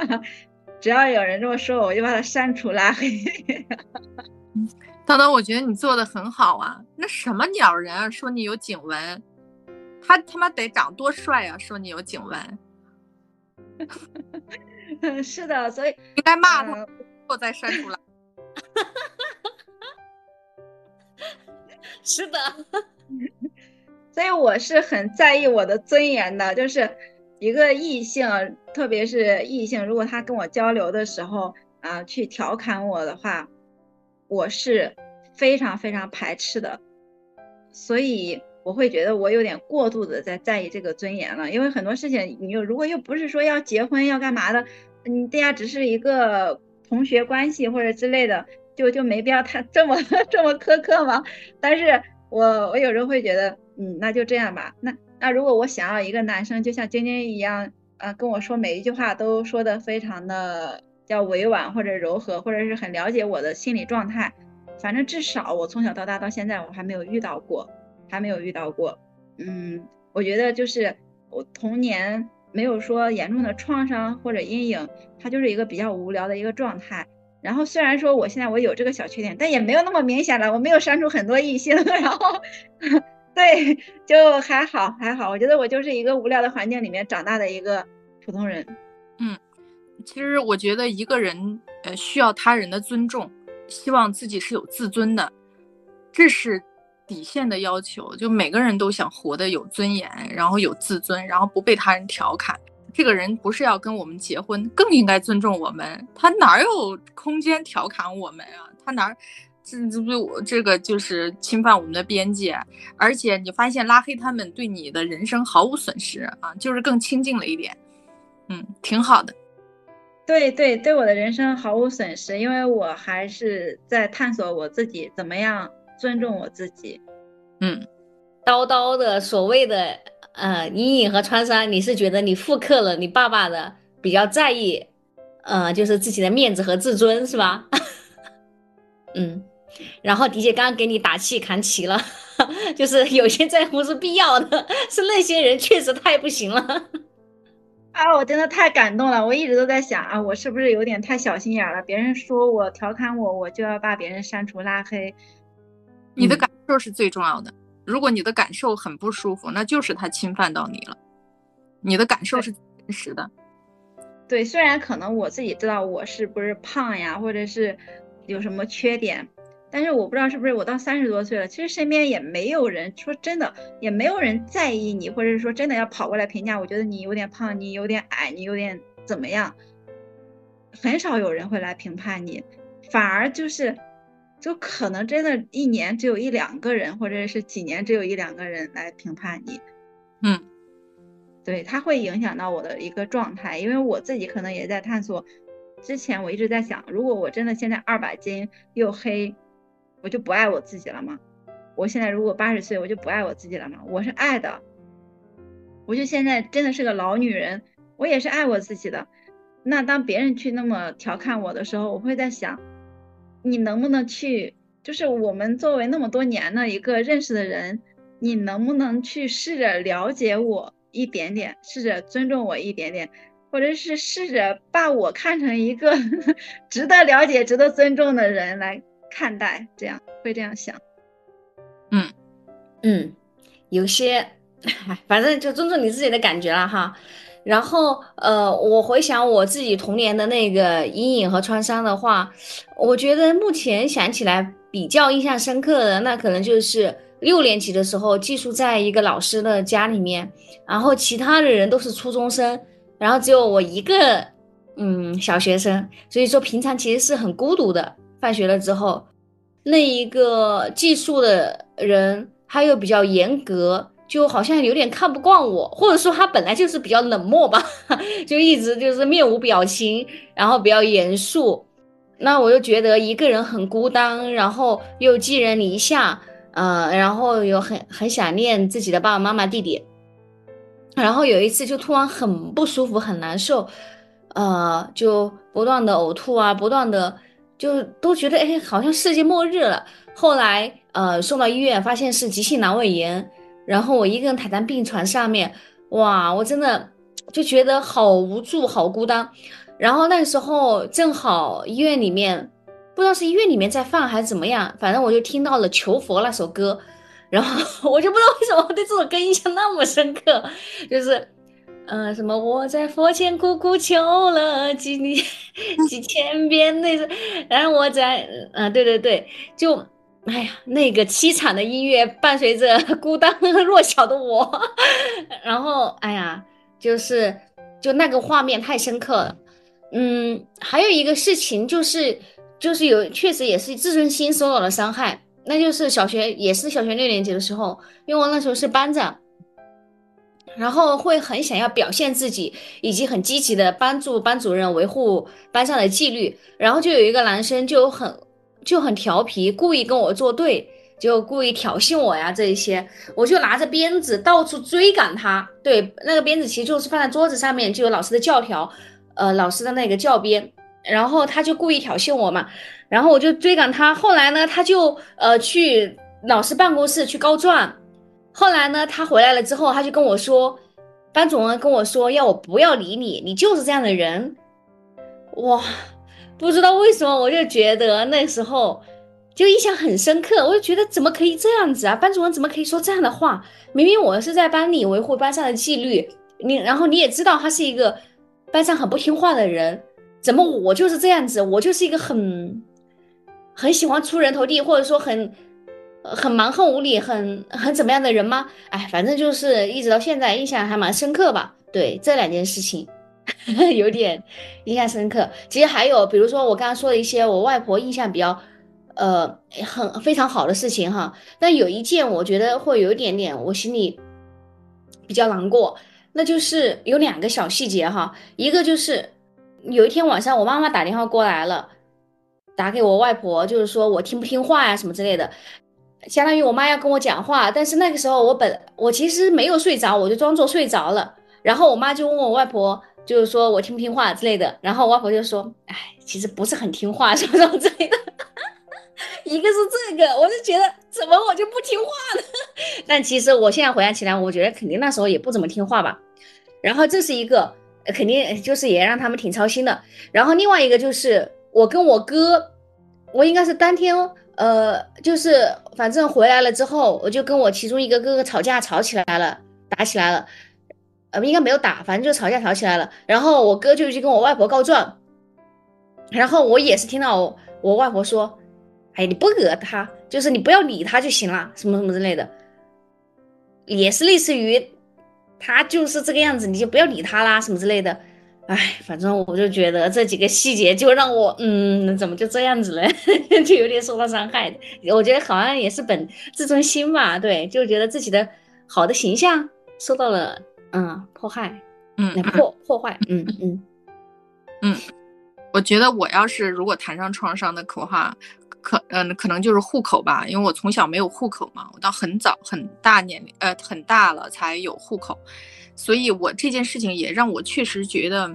只要有人这么说我，我就把他删除拉黑。叨叨，我觉得你做的很好啊，那什么鸟人啊，说你有颈纹，他他妈得长多帅啊，说你有颈纹。是的，所以应该骂他，我再删除了。是的，所以我是很在意我的尊严的。就是一个异性，特别是异性，如果他跟我交流的时候啊，去调侃我的话，我是非常非常排斥的。所以我会觉得我有点过度的在在意这个尊严了。因为很多事情，你又如果又不是说要结婚要干嘛的，你大家只是一个同学关系或者之类的。就就没必要他这么 这么苛刻吗？但是我我有时候会觉得，嗯，那就这样吧。那那如果我想要一个男生，就像晶晶一样，啊，跟我说每一句话都说的非常的叫委婉或者柔和，或者是很了解我的心理状态。反正至少我从小到大到现在我还没有遇到过，还没有遇到过。嗯，我觉得就是我童年没有说严重的创伤或者阴影，它就是一个比较无聊的一个状态。然后虽然说我现在我有这个小缺点，但也没有那么明显了。我没有删除很多异性，然后对，就还好还好。我觉得我就是一个无聊的环境里面长大的一个普通人。嗯，其实我觉得一个人呃需要他人的尊重，希望自己是有自尊的，这是底线的要求。就每个人都想活得有尊严，然后有自尊，然后不被他人调侃。这个人不是要跟我们结婚，更应该尊重我们。他哪有空间调侃我们啊？他哪，这这不我这个就是侵犯我们的边界。而且你发现拉黑他们对你的人生毫无损失啊，就是更亲近了一点。嗯，挺好的。对对，对我的人生毫无损失，因为我还是在探索我自己怎么样尊重我自己。嗯，叨叨的所谓的。呃，阴影和创伤，你是觉得你复刻了你爸爸的比较在意，呃，就是自己的面子和自尊，是吧？嗯，然后迪姐刚刚给你打气扛旗了，就是有些在乎是必要的，是那些人确实太不行了。啊，我真的太感动了，我一直都在想啊，我是不是有点太小心眼了？别人说我调侃我，我就要把别人删除拉黑。你的感受是最重要的。如果你的感受很不舒服，那就是他侵犯到你了。你的感受是真实的。对，虽然可能我自己知道我是不是胖呀，或者是有什么缺点，但是我不知道是不是我到三十多岁了，其实身边也没有人说真的，也没有人在意你，或者是说真的要跑过来评价。我觉得你有点胖，你有点矮，你有点怎么样，很少有人会来评判你，反而就是就可能真的一年只有一两个人，或者是几年只有一两个人来评判你。嗯，对，它会影响到我的一个状态，因为我自己可能也在探索。之前我一直在想，如果我真的现在二百斤又黑，我就不爱我自己了吗？我现在如果八十岁，我就不爱我自己了吗？我是爱的，我就现在真的是个老女人，我也是爱我自己的。那当别人去那么调侃我的时候，我会在想，你能不能去，就是我们作为那么多年的一个认识的人，你能不能去试着了解我一点点，试着尊重我一点点，或者是试着把我看成一个 值得了解、值得尊重的人来看待，这样会这样想。嗯嗯，有些，反正就尊重你自己的感觉了哈。然后，呃，我回想我自己童年的那个阴影和创伤的话，我觉得目前想起来比较印象深刻的，那可能就是六年级的时候寄宿在一个老师的家里面，然后其他的人都是初中生，然后只有我一个，嗯，小学生，所以说平常其实是很孤独的。放学了之后，那一个寄宿的人他又比较严格。就好像有点看不惯我，或者说他本来就是比较冷漠吧，就一直就是面无表情，然后比较严肃。那我就觉得一个人很孤单，然后又寄人篱下，呃，然后又很很想念自己的爸爸妈妈、弟弟。然后有一次就突然很不舒服、很难受，呃，就不断的呕吐啊，不断的就都觉得哎，好像世界末日了。后来呃送到医院，发现是急性阑尾炎。然后我一个人躺在病床上面，哇，我真的就觉得好无助、好孤单。然后那时候正好医院里面，不知道是医院里面在放还是怎么样，反正我就听到了《求佛》那首歌，然后 我就不知道为什么对这首歌印象那么深刻，就是，嗯，什么我在佛前苦苦求了几 几千遍，那是，然后我在，嗯，对对对，就。哎呀，那个凄惨的音乐伴随着孤单弱小的我，然后哎呀，就是就那个画面太深刻了。嗯，还有一个事情就是，就是有确实也是自尊心受到了伤害，那就是小学也是小学六年级的时候，因为我那时候是班长，然后会很想要表现自己，以及很积极的帮助班主任维护班上的纪律，然后就有一个男生就很。就很调皮，故意跟我作对，就故意挑衅我呀，这一些，我就拿着鞭子到处追赶他。对，那个鞭子其实就是放在桌子上面，就有老师的教条，呃，老师的那个教鞭。然后他就故意挑衅我嘛，然后我就追赶他。后来呢，他就呃去老师办公室去告状。后来呢，他回来了之后，他就跟我说，班主任跟我说要我不要理你，你就是这样的人。哇！不知道为什么，我就觉得那时候就印象很深刻。我就觉得怎么可以这样子啊？班主任怎么可以说这样的话？明明我是在班里维护班上的纪律，你然后你也知道他是一个班上很不听话的人，怎么我就是这样子？我就是一个很 很喜欢出人头地，或者说很很蛮横无理、很很怎么样的人吗？哎，反正就是一直到现在印象还蛮深刻吧。对这两件事情。有点印象深刻。其实还有，比如说我刚刚说的一些我外婆印象比较，呃，很非常好的事情哈。但有一件我觉得会有一点点，我心里比较难过。那就是有两个小细节哈。一个就是有一天晚上，我妈妈打电话过来了，打给我外婆，就是说我听不听话呀什么之类的，相当于我妈要跟我讲话。但是那个时候我本我其实没有睡着，我就装作睡着了。然后我妈就问我外婆。就是说我听不听话之类的，然后我外婆就说：“哎，其实不是很听话，什么什么之类的。”一个是这个，我就觉得怎么我就不听话呢？但其实我现在回想起来，我觉得肯定那时候也不怎么听话吧。然后这是一个，肯定就是也让他们挺操心的。然后另外一个就是我跟我哥，我应该是当天，呃，就是反正回来了之后，我就跟我其中一个哥哥吵架，吵起来了，打起来了。呃，应该没有打，反正就吵架吵起来了。然后我哥就去跟我外婆告状，然后我也是听到我外婆说：“哎，你不惹他，就是你不要理他就行了，什么什么之类的，也是类似于他就是这个样子，你就不要理他啦，什么之类的。”哎，反正我就觉得这几个细节就让我，嗯，怎么就这样子了，就有点受到伤害。我觉得好像也是本自尊心吧，对，就觉得自己的好的形象受到了，嗯，迫害，嗯，破破坏，嗯嗯嗯。我觉得我要是如果谈上创伤的口话，可嗯，可能就是户口吧，因为我从小没有户口嘛，我到很早很大年龄，呃，很大了才有户口。所以，我这件事情也让我确实觉得，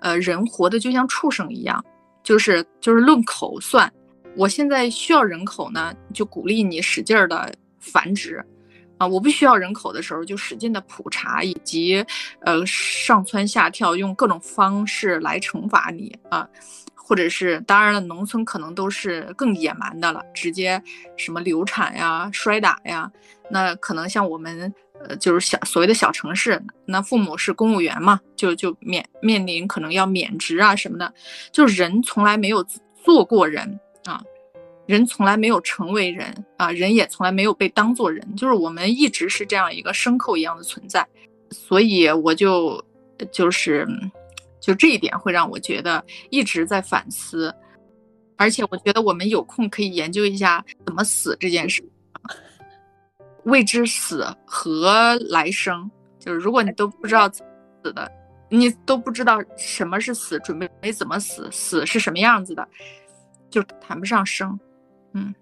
呃，人活的就像畜生一样，就是就是论口算。我现在需要人口呢，就鼓励你使劲儿的繁殖，啊，我不需要人口的时候，就使劲的普查，以及呃上蹿下跳，用各种方式来惩罚你啊，或者是当然了，农村可能都是更野蛮的了，直接什么流产呀、摔打呀，那可能像我们。呃，就是小所谓的小城市，那父母是公务员嘛，就就免面临可能要免职啊什么的，就人从来没有做过人，人从来没有成为人啊，人也从来没有被当做人，就是我们一直是这样一个牲口一样的存在，所以我就就是就这一点会让我觉得一直在反思，而且我觉得我们有空可以研究一下怎么死这件事。未知死和来生，就是如果你都不知道死的，你都不知道什么是死，准备没怎么死，死是什么样子的，就谈不上生。嗯，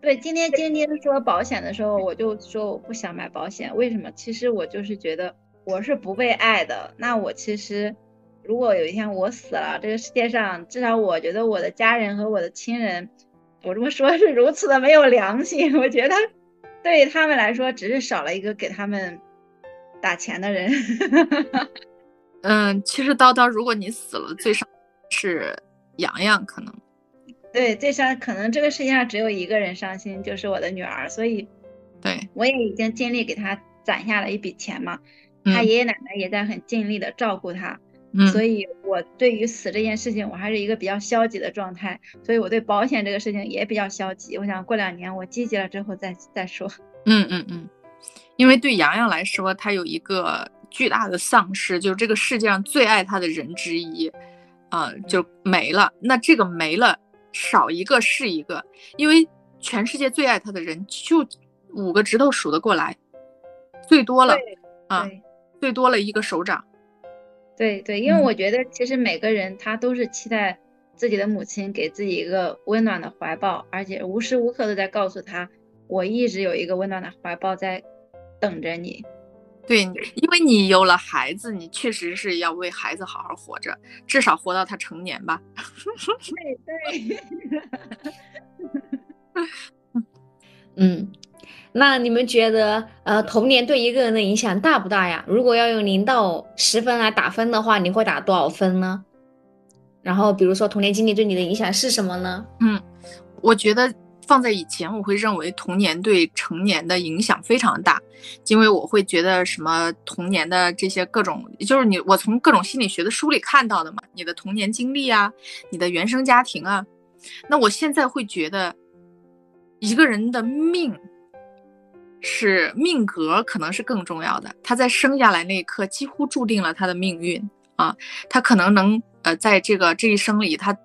对，今天晶晶说保险的时候，我就说我不想买保险，为什么？其实我就是觉得我是不被爱的。那我其实，如果有一天我死了，这个世界上至少我觉得我的家人和我的亲人，我这么说是如此的没有良心，我觉得。对于他们来说，只是少了一个给他们打钱的人。嗯，其实叨叨，如果你死了，最伤是洋洋，可能。对，最伤可能这个世界上只有一个人伤心，就是我的女儿。所以，对我也已经尽力给她攒下了一笔钱嘛。她爷爷奶奶也在很尽力的照顾他。所以，我对于死这件事情，我还是一个比较消极的状态。所以我对保险这个事情也比较消极。我想过两年我积极了之后再再说。嗯嗯嗯，因为对洋洋来说，他有一个巨大的丧失，就是这个世界上最爱他的人之一，啊，就没了。那这个没了，少一个是一个，因为全世界最爱他的人就五个指头数得过来，最多了啊，最多了一个手掌。对对，因为我觉得其实每个人他都是期待自己的母亲给自己一个温暖的怀抱，而且无时无刻都在告诉他，我一直有一个温暖的怀抱在等着你。对，因为你有了孩子，你确实是要为孩子好好活着，至少活到他成年吧。对 对。嗯。那你们觉得，呃，童年对一个人的影响大不大呀？如果要用零到十分来打分的话，你会打多少分呢？然后，比如说童年经历对你的影响是什么呢？嗯，我觉得放在以前，我会认为童年对成年的影响非常大，因为我会觉得什么童年的这些各种，就是你我从各种心理学的书里看到的嘛，你的童年经历啊，你的原生家庭啊，那我现在会觉得一个人的命。是命格可能是更重要的，他在生下来那一刻几乎注定了他的命运啊，他可能能呃在这个这一生里，他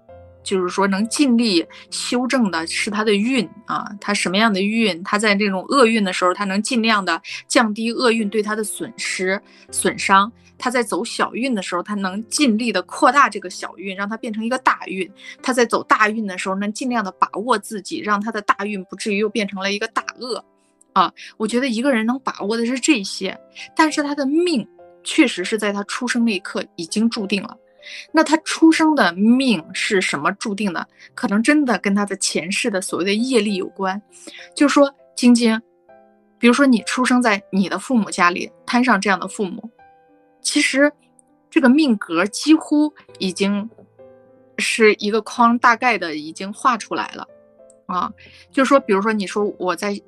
就是说能尽力修正的是他的运啊，他什么样的运，他在这种厄运的时候，他能尽量的降低厄运对他的损失损伤，他在走小运的时候，他能尽力的扩大这个小运，让它变成一个大运，他在走大运的时候，能尽量的把握自己，让他的大运不至于又变成了一个大恶。啊，我觉得一个人能把握的是这些，但是他的命确实是在他出生那一刻已经注定了。那他出生的命是什么注定的？可能真的跟他的前世的所谓的业力有关。就说晶晶，比如说你出生在你的父母家里，摊上这样的父母，其实这个命格几乎已经是一个框，大概的已经画出来了。啊，就是说，比如说你说我在。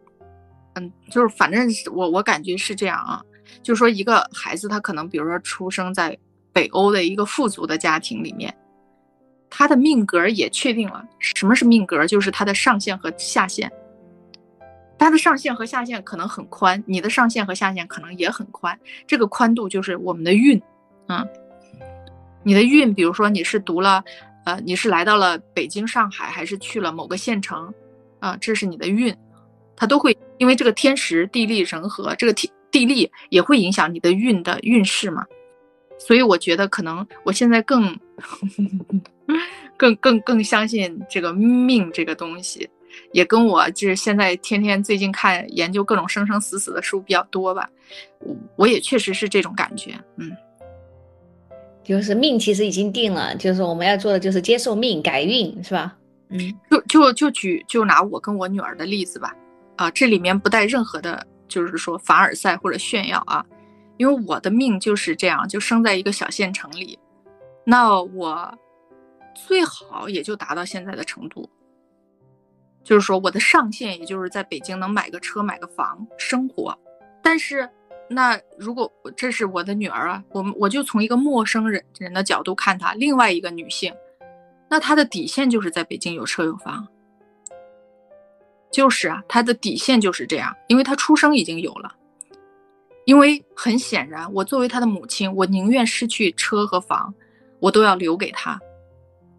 嗯，就是反正我我感觉是这样啊，就是说一个孩子他可能比如说出生在北欧的一个富足的家庭里面，他的命格也确定了。什么是命格？就是他的上限和下限。他的上限和下限可能很宽，你的上限和下限可能也很宽。这个宽度就是我们的运，嗯，你的运，比如说你是读了，呃，你是来到了北京、上海，还是去了某个县城，啊，这是你的运，它都会因为这个天时地利人和，这个天地利也会影响你的运的运势嘛。所以我觉得可能我现在更 更更更相信这个命这个东西，也跟我就是现在天天最近看研究各种生生死死的书比较多吧，我我也确实是这种感觉，嗯。就是命其实已经定了，就是我们要做的就是接受命改运，是吧？嗯，就就就举就拿我跟我女儿的例子吧，啊，这里面不带任何的，就是说凡尔赛或者炫耀啊，因为我的命就是这样，就生在一个小县城里，那我最好也就达到现在的程度，就是说我的上限也就是在北京能买个车买个房生活，但是。那如果这是我的女儿啊，我们我就从一个陌生人人的角度看她，另外一个女性，那她的底线就是在北京有车有房，就是啊，她的底线就是这样，因为她出生已经有了，因为很显然，我作为他的母亲，我宁愿失去车和房，我都要留给他，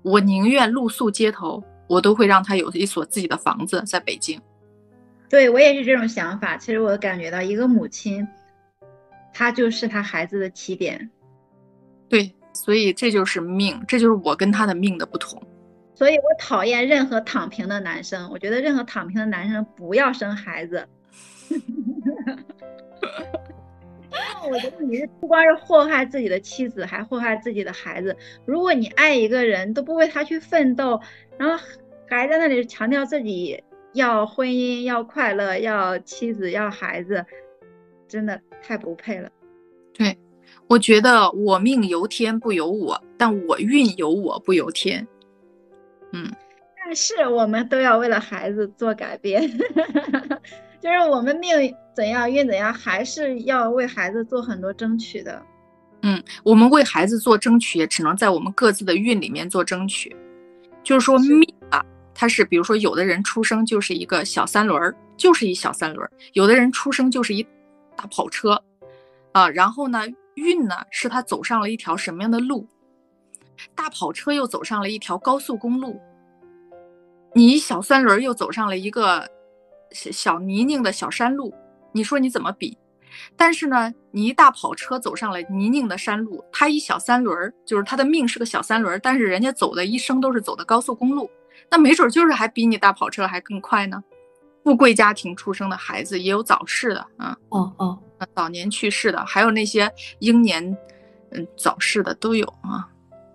我宁愿露宿街头，我都会让他有一所自己的房子在北京。对我也是这种想法，其实我感觉到一个母亲。她就是他孩子的起点，对，所以这就是命，这就是我跟他的命的不同。所以我讨厌任何躺平的男生，我觉得任何躺平的男生不要生孩子。我觉得你是不光是祸害自己的妻子，还祸害自己的孩子。如果你爱一个人都不为他去奋斗，然后还在那里强调自己要婚姻、要快乐、要妻子、要孩子。真的太不配了，对，我觉得我命由天不由我，但我运由我不由天。嗯，但是我们都要为了孩子做改变，就是我们命怎样运怎样，还是要为孩子做很多争取的。嗯，我们为孩子做争取，也只能在我们各自的运里面做争取。就是说命啊，它是比如说有的人出生就是一个小三轮儿，就是一小三轮儿；有的人出生就是一。大跑车，啊，然后呢，运呢是他走上了一条什么样的路？大跑车又走上了一条高速公路，你小三轮又走上了一个小小泥泞的小山路，你说你怎么比？但是呢，你一大跑车走上了泥泞的山路，他一小三轮儿，就是他的命是个小三轮儿，但是人家走的一生都是走的高速公路，那没准就是还比你大跑车还更快呢。富贵家庭出生的孩子也有早逝的啊，哦哦，早年去世的，还有那些英年，嗯，早逝的都有啊，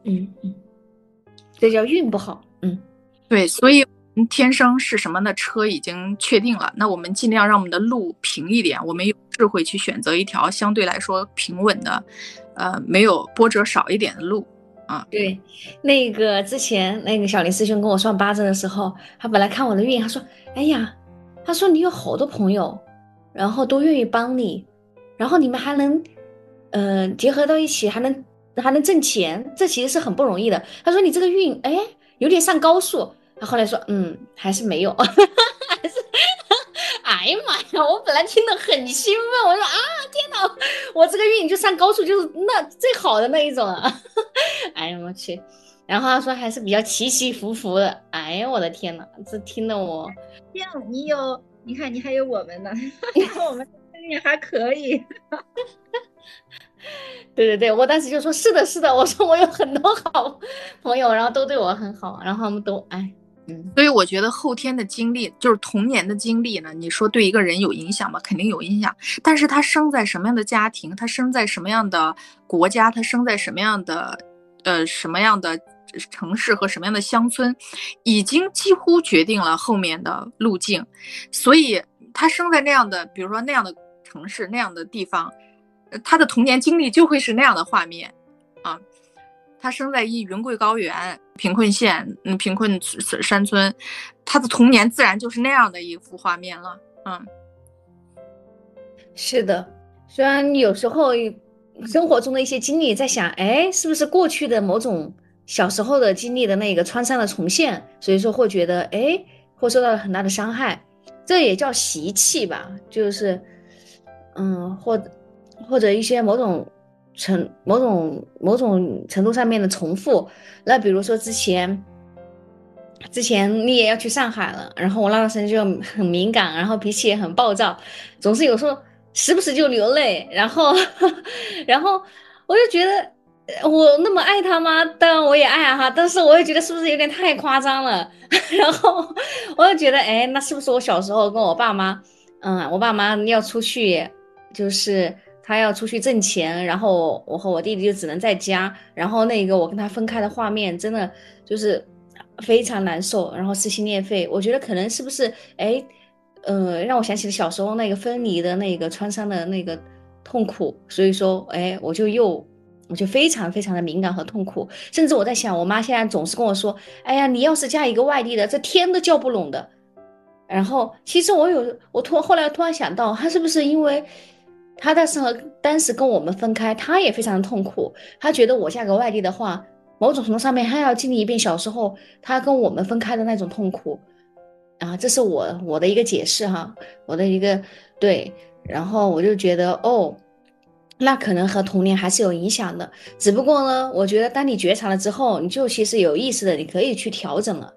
嗯嗯，这叫运不好，嗯，对，所以天生是什么呢？车已经确定了，那我们尽量让我们的路平一点，我们有智慧去选择一条相对来说平稳的，呃，没有波折少一点的路啊。对，那个之前那个小林师兄跟我算八字的时候，他本来看我的运，他说，哎呀。他说：“你有好多朋友，然后都愿意帮你，然后你们还能，嗯，结合到一起，还能还能挣钱，这其实是很不容易的。”他说：“你这个运，哎，有点上高速。”他后来说：“嗯，还是没有，还是，哎呀妈呀！我本来听得很兴奋，我说啊，天哪，我这个运就上高速，就是那最好的那一种啊！哎呀，我去。”然后他说还是比较起起伏伏的，哎呀，我的天呐，这听得我，这样你有，你看你还有我们呢，我们运还可以，对对对，我当时就说是的，是的，我说我有很多好朋友，然后都对我很好，然后他们都哎，嗯，所以我觉得后天的经历，就是童年的经历呢，你说对一个人有影响吗？肯定有影响，但是他生在什么样的家庭，他生在什么样的国家，他生在什么样的，呃，什么样的。城市和什么样的乡村，已经几乎决定了后面的路径，所以他生在那样的，比如说那样的城市那样的地方，他的童年经历就会是那样的画面。他生在一云贵高原贫困县，嗯，贫困山村，他的童年自然就是那样的一幅画面了。嗯，是的，虽然有时候生活中的一些经历，在想，哎，是不是过去的某种。小时候的经历的那个创伤的重现，所以说会觉得哎，会受到很大的伤害，这也叫习气吧？就是，嗯，或或者一些某种程某种某种程度上面的重复。那比如说之前，之前你也要去上海了，然后我那段时间就很敏感，然后脾气也很暴躁，总是有时候时不时就流泪，然后 然后我就觉得。我那么爱他吗？当然我也爱啊，但是我也觉得是不是有点太夸张了？然后我就觉得，哎，那是不是我小时候跟我爸妈，嗯，我爸妈要出去，就是他要出去挣钱，然后我和我弟弟就只能在家，然后那个我跟他分开的画面，真的就是非常难受，然后撕心裂肺。我觉得可能是不是，哎，呃，让我想起了小时候那个分离的那个创伤的那个痛苦，所以说，哎，我就又。我就非常非常的敏感和痛苦，甚至我在想，我妈现在总是跟我说：“哎呀，你要是嫁一个外地的，这天都叫不拢的。”然后，其实我有，我突后来突然想到，她是不是因为她的时候当时跟我们分开，他也非常的痛苦，他觉得我嫁个外地的话，某种程度上面他要经历一遍小时候他跟我们分开的那种痛苦啊，这是我我的一个解释哈，我的一个对，然后我就觉得哦。那可能和童年还是有影响的，只不过呢，我觉得当你觉察了之后，你就其实有意识的，你可以去调整了。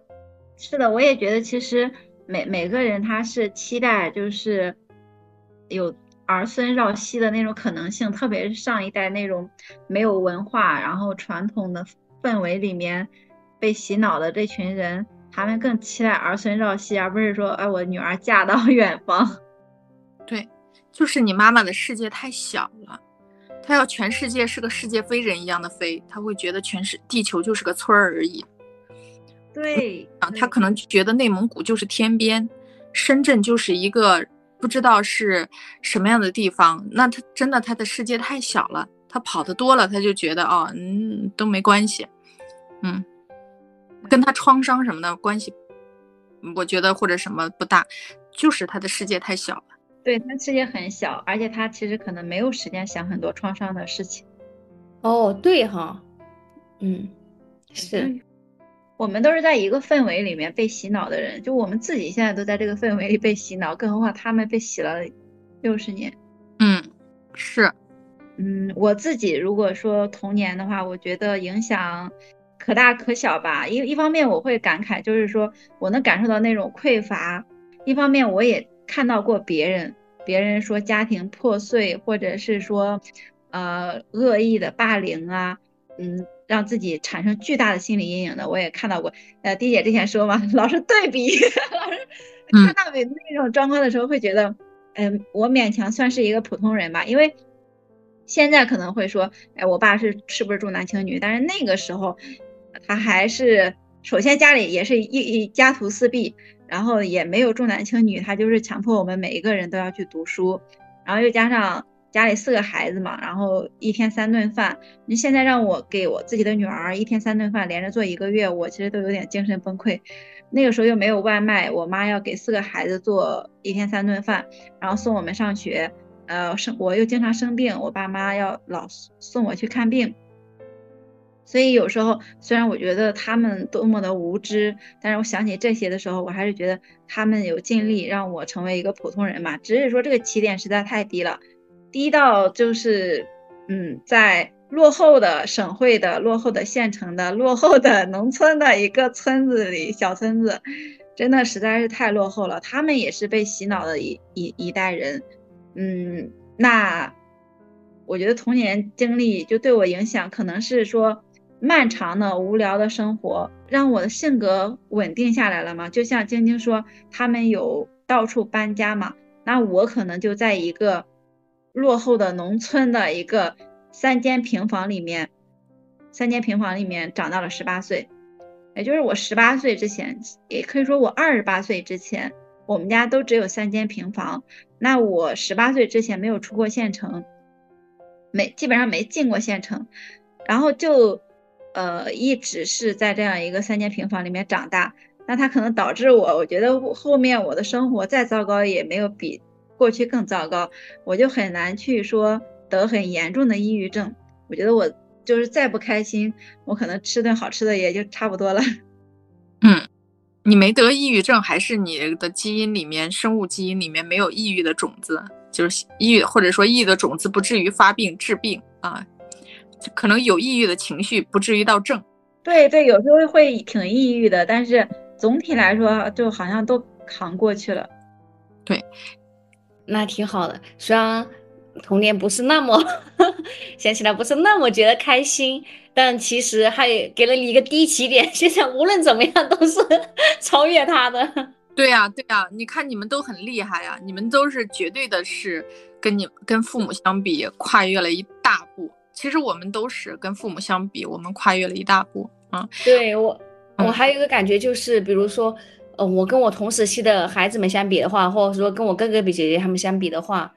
是的，我也觉得其实每每个人他是期待就是有儿孙绕膝的那种可能性，特别是上一代那种没有文化，然后传统的氛围里面被洗脑的这群人，他们更期待儿孙绕膝，而不是说哎我女儿嫁到 远方。对，就是你妈妈的世界太小了。她要全世界是个世界飞人一样的飞，他会觉得全是地球就是个村儿而已。对啊，他可能觉得内蒙古就是天边，深圳就是一个不知道是什么样的地方。那他真的他的世界太小了，他跑的多了，他就觉得哦，嗯，都没关系，嗯，跟他创伤什么的关系，我觉得或者什么不大，就是他的世界太小了。对他世界很小，而且他其实可能没有时间想很多创伤的事情。哦，对哈，嗯，是，我们都是在一个氛围里面被洗脑的人，就我们自己现在都在这个氛围里被洗脑，更何况他们被洗了六十年。嗯，是，嗯，我自己如果说童年的话，我觉得影响可大可小吧。一一方面我会感慨，就是说我能感受到那种匮乏；一方面我也。看到过别人，别人说家庭破碎，或者是说，呃，恶意的霸凌啊，嗯，让自己产生巨大的心理阴影的，我也看到过。呃，迪姐之前说嘛，老是对比，老是看到那种状况的时候，会觉得，嗯，我勉强算是一个普通人吧。因为现在可能会说，哎，我爸是是不是重男轻女？但是那个时候，他还是首先家里也是一一家徒四壁。然后也没有重男轻女，他就是强迫我们每一个人都要去读书，然后又加上家里四个孩子嘛，然后一天三顿饭。你现在让我给我自己的女儿一天三顿饭连着做一个月，我其实都有点精神崩溃。那个时候又没有外卖，我妈要给四个孩子做一天三顿饭，然后送我们上学。呃，生我又经常生病，我爸妈要老送我去看病。所以有时候，虽然我觉得他们多么的无知，但是我想起这些的时候，我还是觉得他们有尽力让我成为一个普通人嘛。只是说这个起点实在太低了，低到就是，嗯，在落后的省会的、落后的县城的、落后的农村的一个村子里，小村子，真的实在是太落后了。他们也是被洗脑的一一一代人，嗯，那我觉得童年经历就对我影响，可能是说。漫长的无聊的生活让我的性格稳定下来了吗？就像晶晶说，他们有到处搬家嘛，那我可能就在一个落后的农村的一个三间平房里面，三间平房里面长到了十八岁，也就是我十八岁之前，也可以说我二十八岁之前，我们家都只有三间平房。那我十八岁之前没有出过县城，没基本上没进过县城，然后就。呃，一直是在这样一个三间平房里面长大，那他可能导致我，我觉得后面我的生活再糟糕也没有比过去更糟糕，我就很难去说得很严重的抑郁症。我觉得我就是再不开心，我可能吃顿好吃的也就差不多了。嗯，你没得抑郁症，还是你的基因里面生物基因里面没有抑郁的种子，就是抑郁或者说抑郁的种子不至于发病治病啊。可能有抑郁的情绪，不至于到症。对对，有时候会挺抑郁的，但是总体来说就好像都扛过去了。对，那挺好的。虽然童年不是那么 想起来不是那么觉得开心，但其实还给了你一个低起点。现在无论怎么样都是 超越他的。对呀，对呀，你看你们都很厉害呀，你们都是绝对的是跟你跟父母相比跨越了一大步。其实我们都是跟父母相比，我们跨越了一大步。嗯，对我，我还有一个感觉就是，比如说，呃，我跟我同时期的孩子们相比的话，或者说跟我哥哥比姐姐他们相比的话，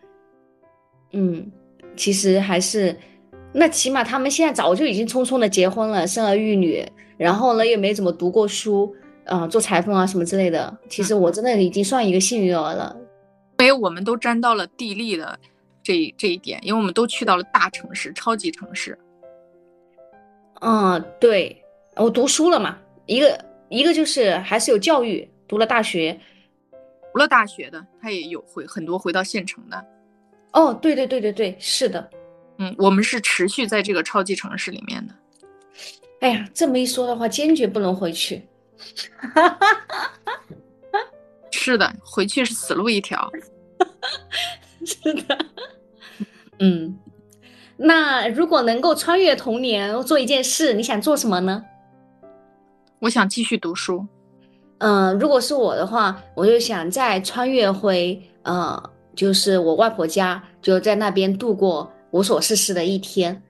嗯，其实还是，那起码他们现在早就已经匆匆的结婚了，生儿育女，然后呢又没怎么读过书。啊，做裁缝啊什么之类的，其实我真的已经算一个幸运儿了，因为我们都沾到了地利的这这一点，因为我们都去到了大城市、超级城市。嗯，对，我读书了嘛，一个一个就是还是有教育，读了大学，读了大学的他也有回很多回到县城的。哦，对对对对对，是的，嗯，我们是持续在这个超级城市里面的。哎呀，这么一说的话，坚决不能回去。哈，是的，回去是死路一条。是的，嗯，那如果能够穿越童年做一件事，你想做什么呢？我想继续读书。嗯，如果是我的话，我就想再穿越回，呃，就是我外婆家，就在那边度过无所事事的一天。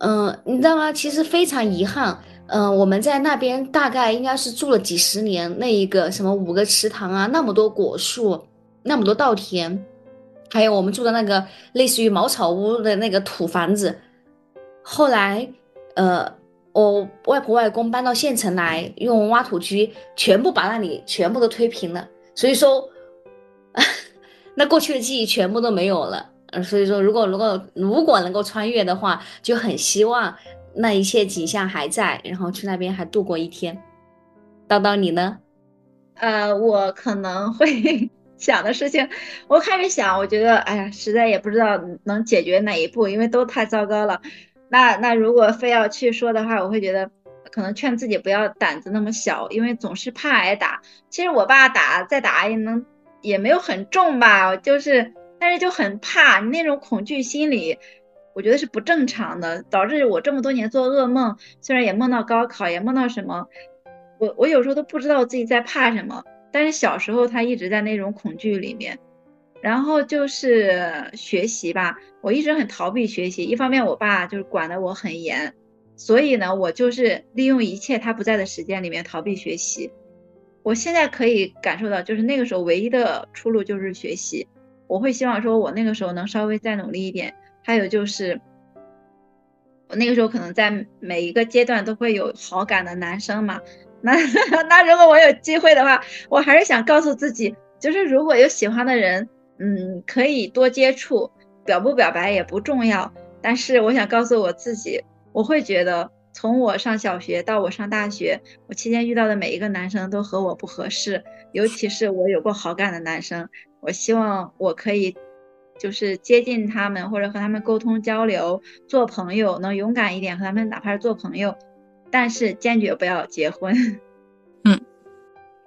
嗯，你知道吗？其实非常遗憾。嗯，我们在那边大概应该是住了几十年，那一个什么五个池塘啊，那么多果树，那么多稻田，还有我们住的那个类似于茅草屋的那个土房子。后来，呃，我外婆外公搬到县城来，用挖土机全部把那里全部都推平了，所以说，那过去的记忆全部都没有了。嗯，所以说，如果如果如果能够穿越的话，就很希望。那一切景象还在，然后去那边还度过一天。叨叨你呢？呃，我可能会 想的事情，我开始想，我觉得，哎呀，实在也不知道能解决哪一步，因为都太糟糕了。那那如果非要去说的话，我会觉得可能劝自己不要胆子那么小，因为总是怕挨打。其实我爸打再打也能也没有很重吧，就是但是就很怕那种恐惧心理。我觉得是不正常的，导致我这么多年做噩梦，虽然也梦到高考，也梦到什么，我我有时候都不知道自己在怕什么。但是小时候他一直在那种恐惧里面，然后就是学习吧，我一直很逃避学习。一方面我爸就是管得我很严，所以呢，我就是利用一切他不在的时间里面逃避学习。我现在可以感受到，就是那个时候唯一的出路就是学习。我会希望说我那个时候能稍微再努力一点。还有就是，我那个时候可能在每一个阶段都会有好感的男生嘛。那 那如果我有机会的话，我还是想告诉自己，就是如果有喜欢的人，嗯，可以多接触，表不表白也不重要。但是我想告诉我自己，我会觉得从我上小学到我上大学，我期间遇到的每一个男生都和我不合适，尤其是我有过好感的男生，我希望我可以。就是接近他们，或者和他们沟通交流，做朋友，能勇敢一点和他们，哪怕是做朋友，但是坚决不要结婚。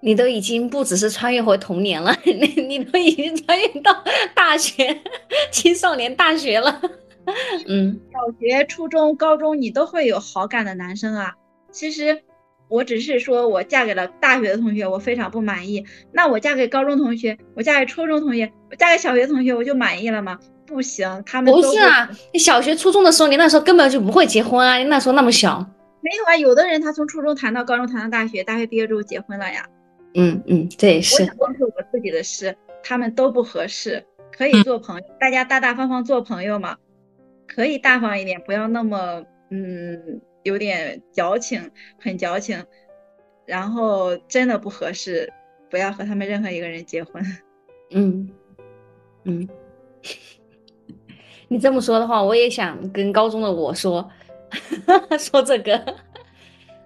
嗯，你都已经不只是穿越回童年了，你你都已经穿越到大学、青少年、大学了。嗯，小学、初中、高中你都会有好感的男生啊。其实。我只是说，我嫁给了大学的同学，我非常不满意。那我嫁给高中同学，我嫁给初中同学，我嫁给小学同学，我就满意了吗？不行，他们不是啊。你小学、初中的时候，你那时候根本就不会结婚啊，你那时候那么小。没有啊，有的人他从初中谈到高中，谈到大学，大学毕业之后结婚了呀。嗯嗯，这也是。我光是我自己的事，他们都不合适，可以做朋友，大家大大方方做朋友嘛，可以大方一点，不要那么嗯。有点矫情，很矫情，然后真的不合适，不要和他们任何一个人结婚。嗯 嗯，你这么说的话，我也想跟高中的我说 说这个。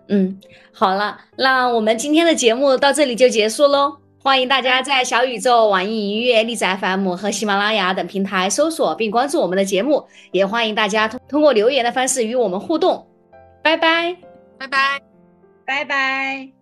嗯，好了，那我们今天的节目到这里就结束喽。欢迎大家在小宇宙、网易音乐、荔枝 FM 和喜马拉雅等平台搜索并关注我们的节目，也欢迎大家通通过留言的方式与我们互动。拜拜，拜拜。拜拜。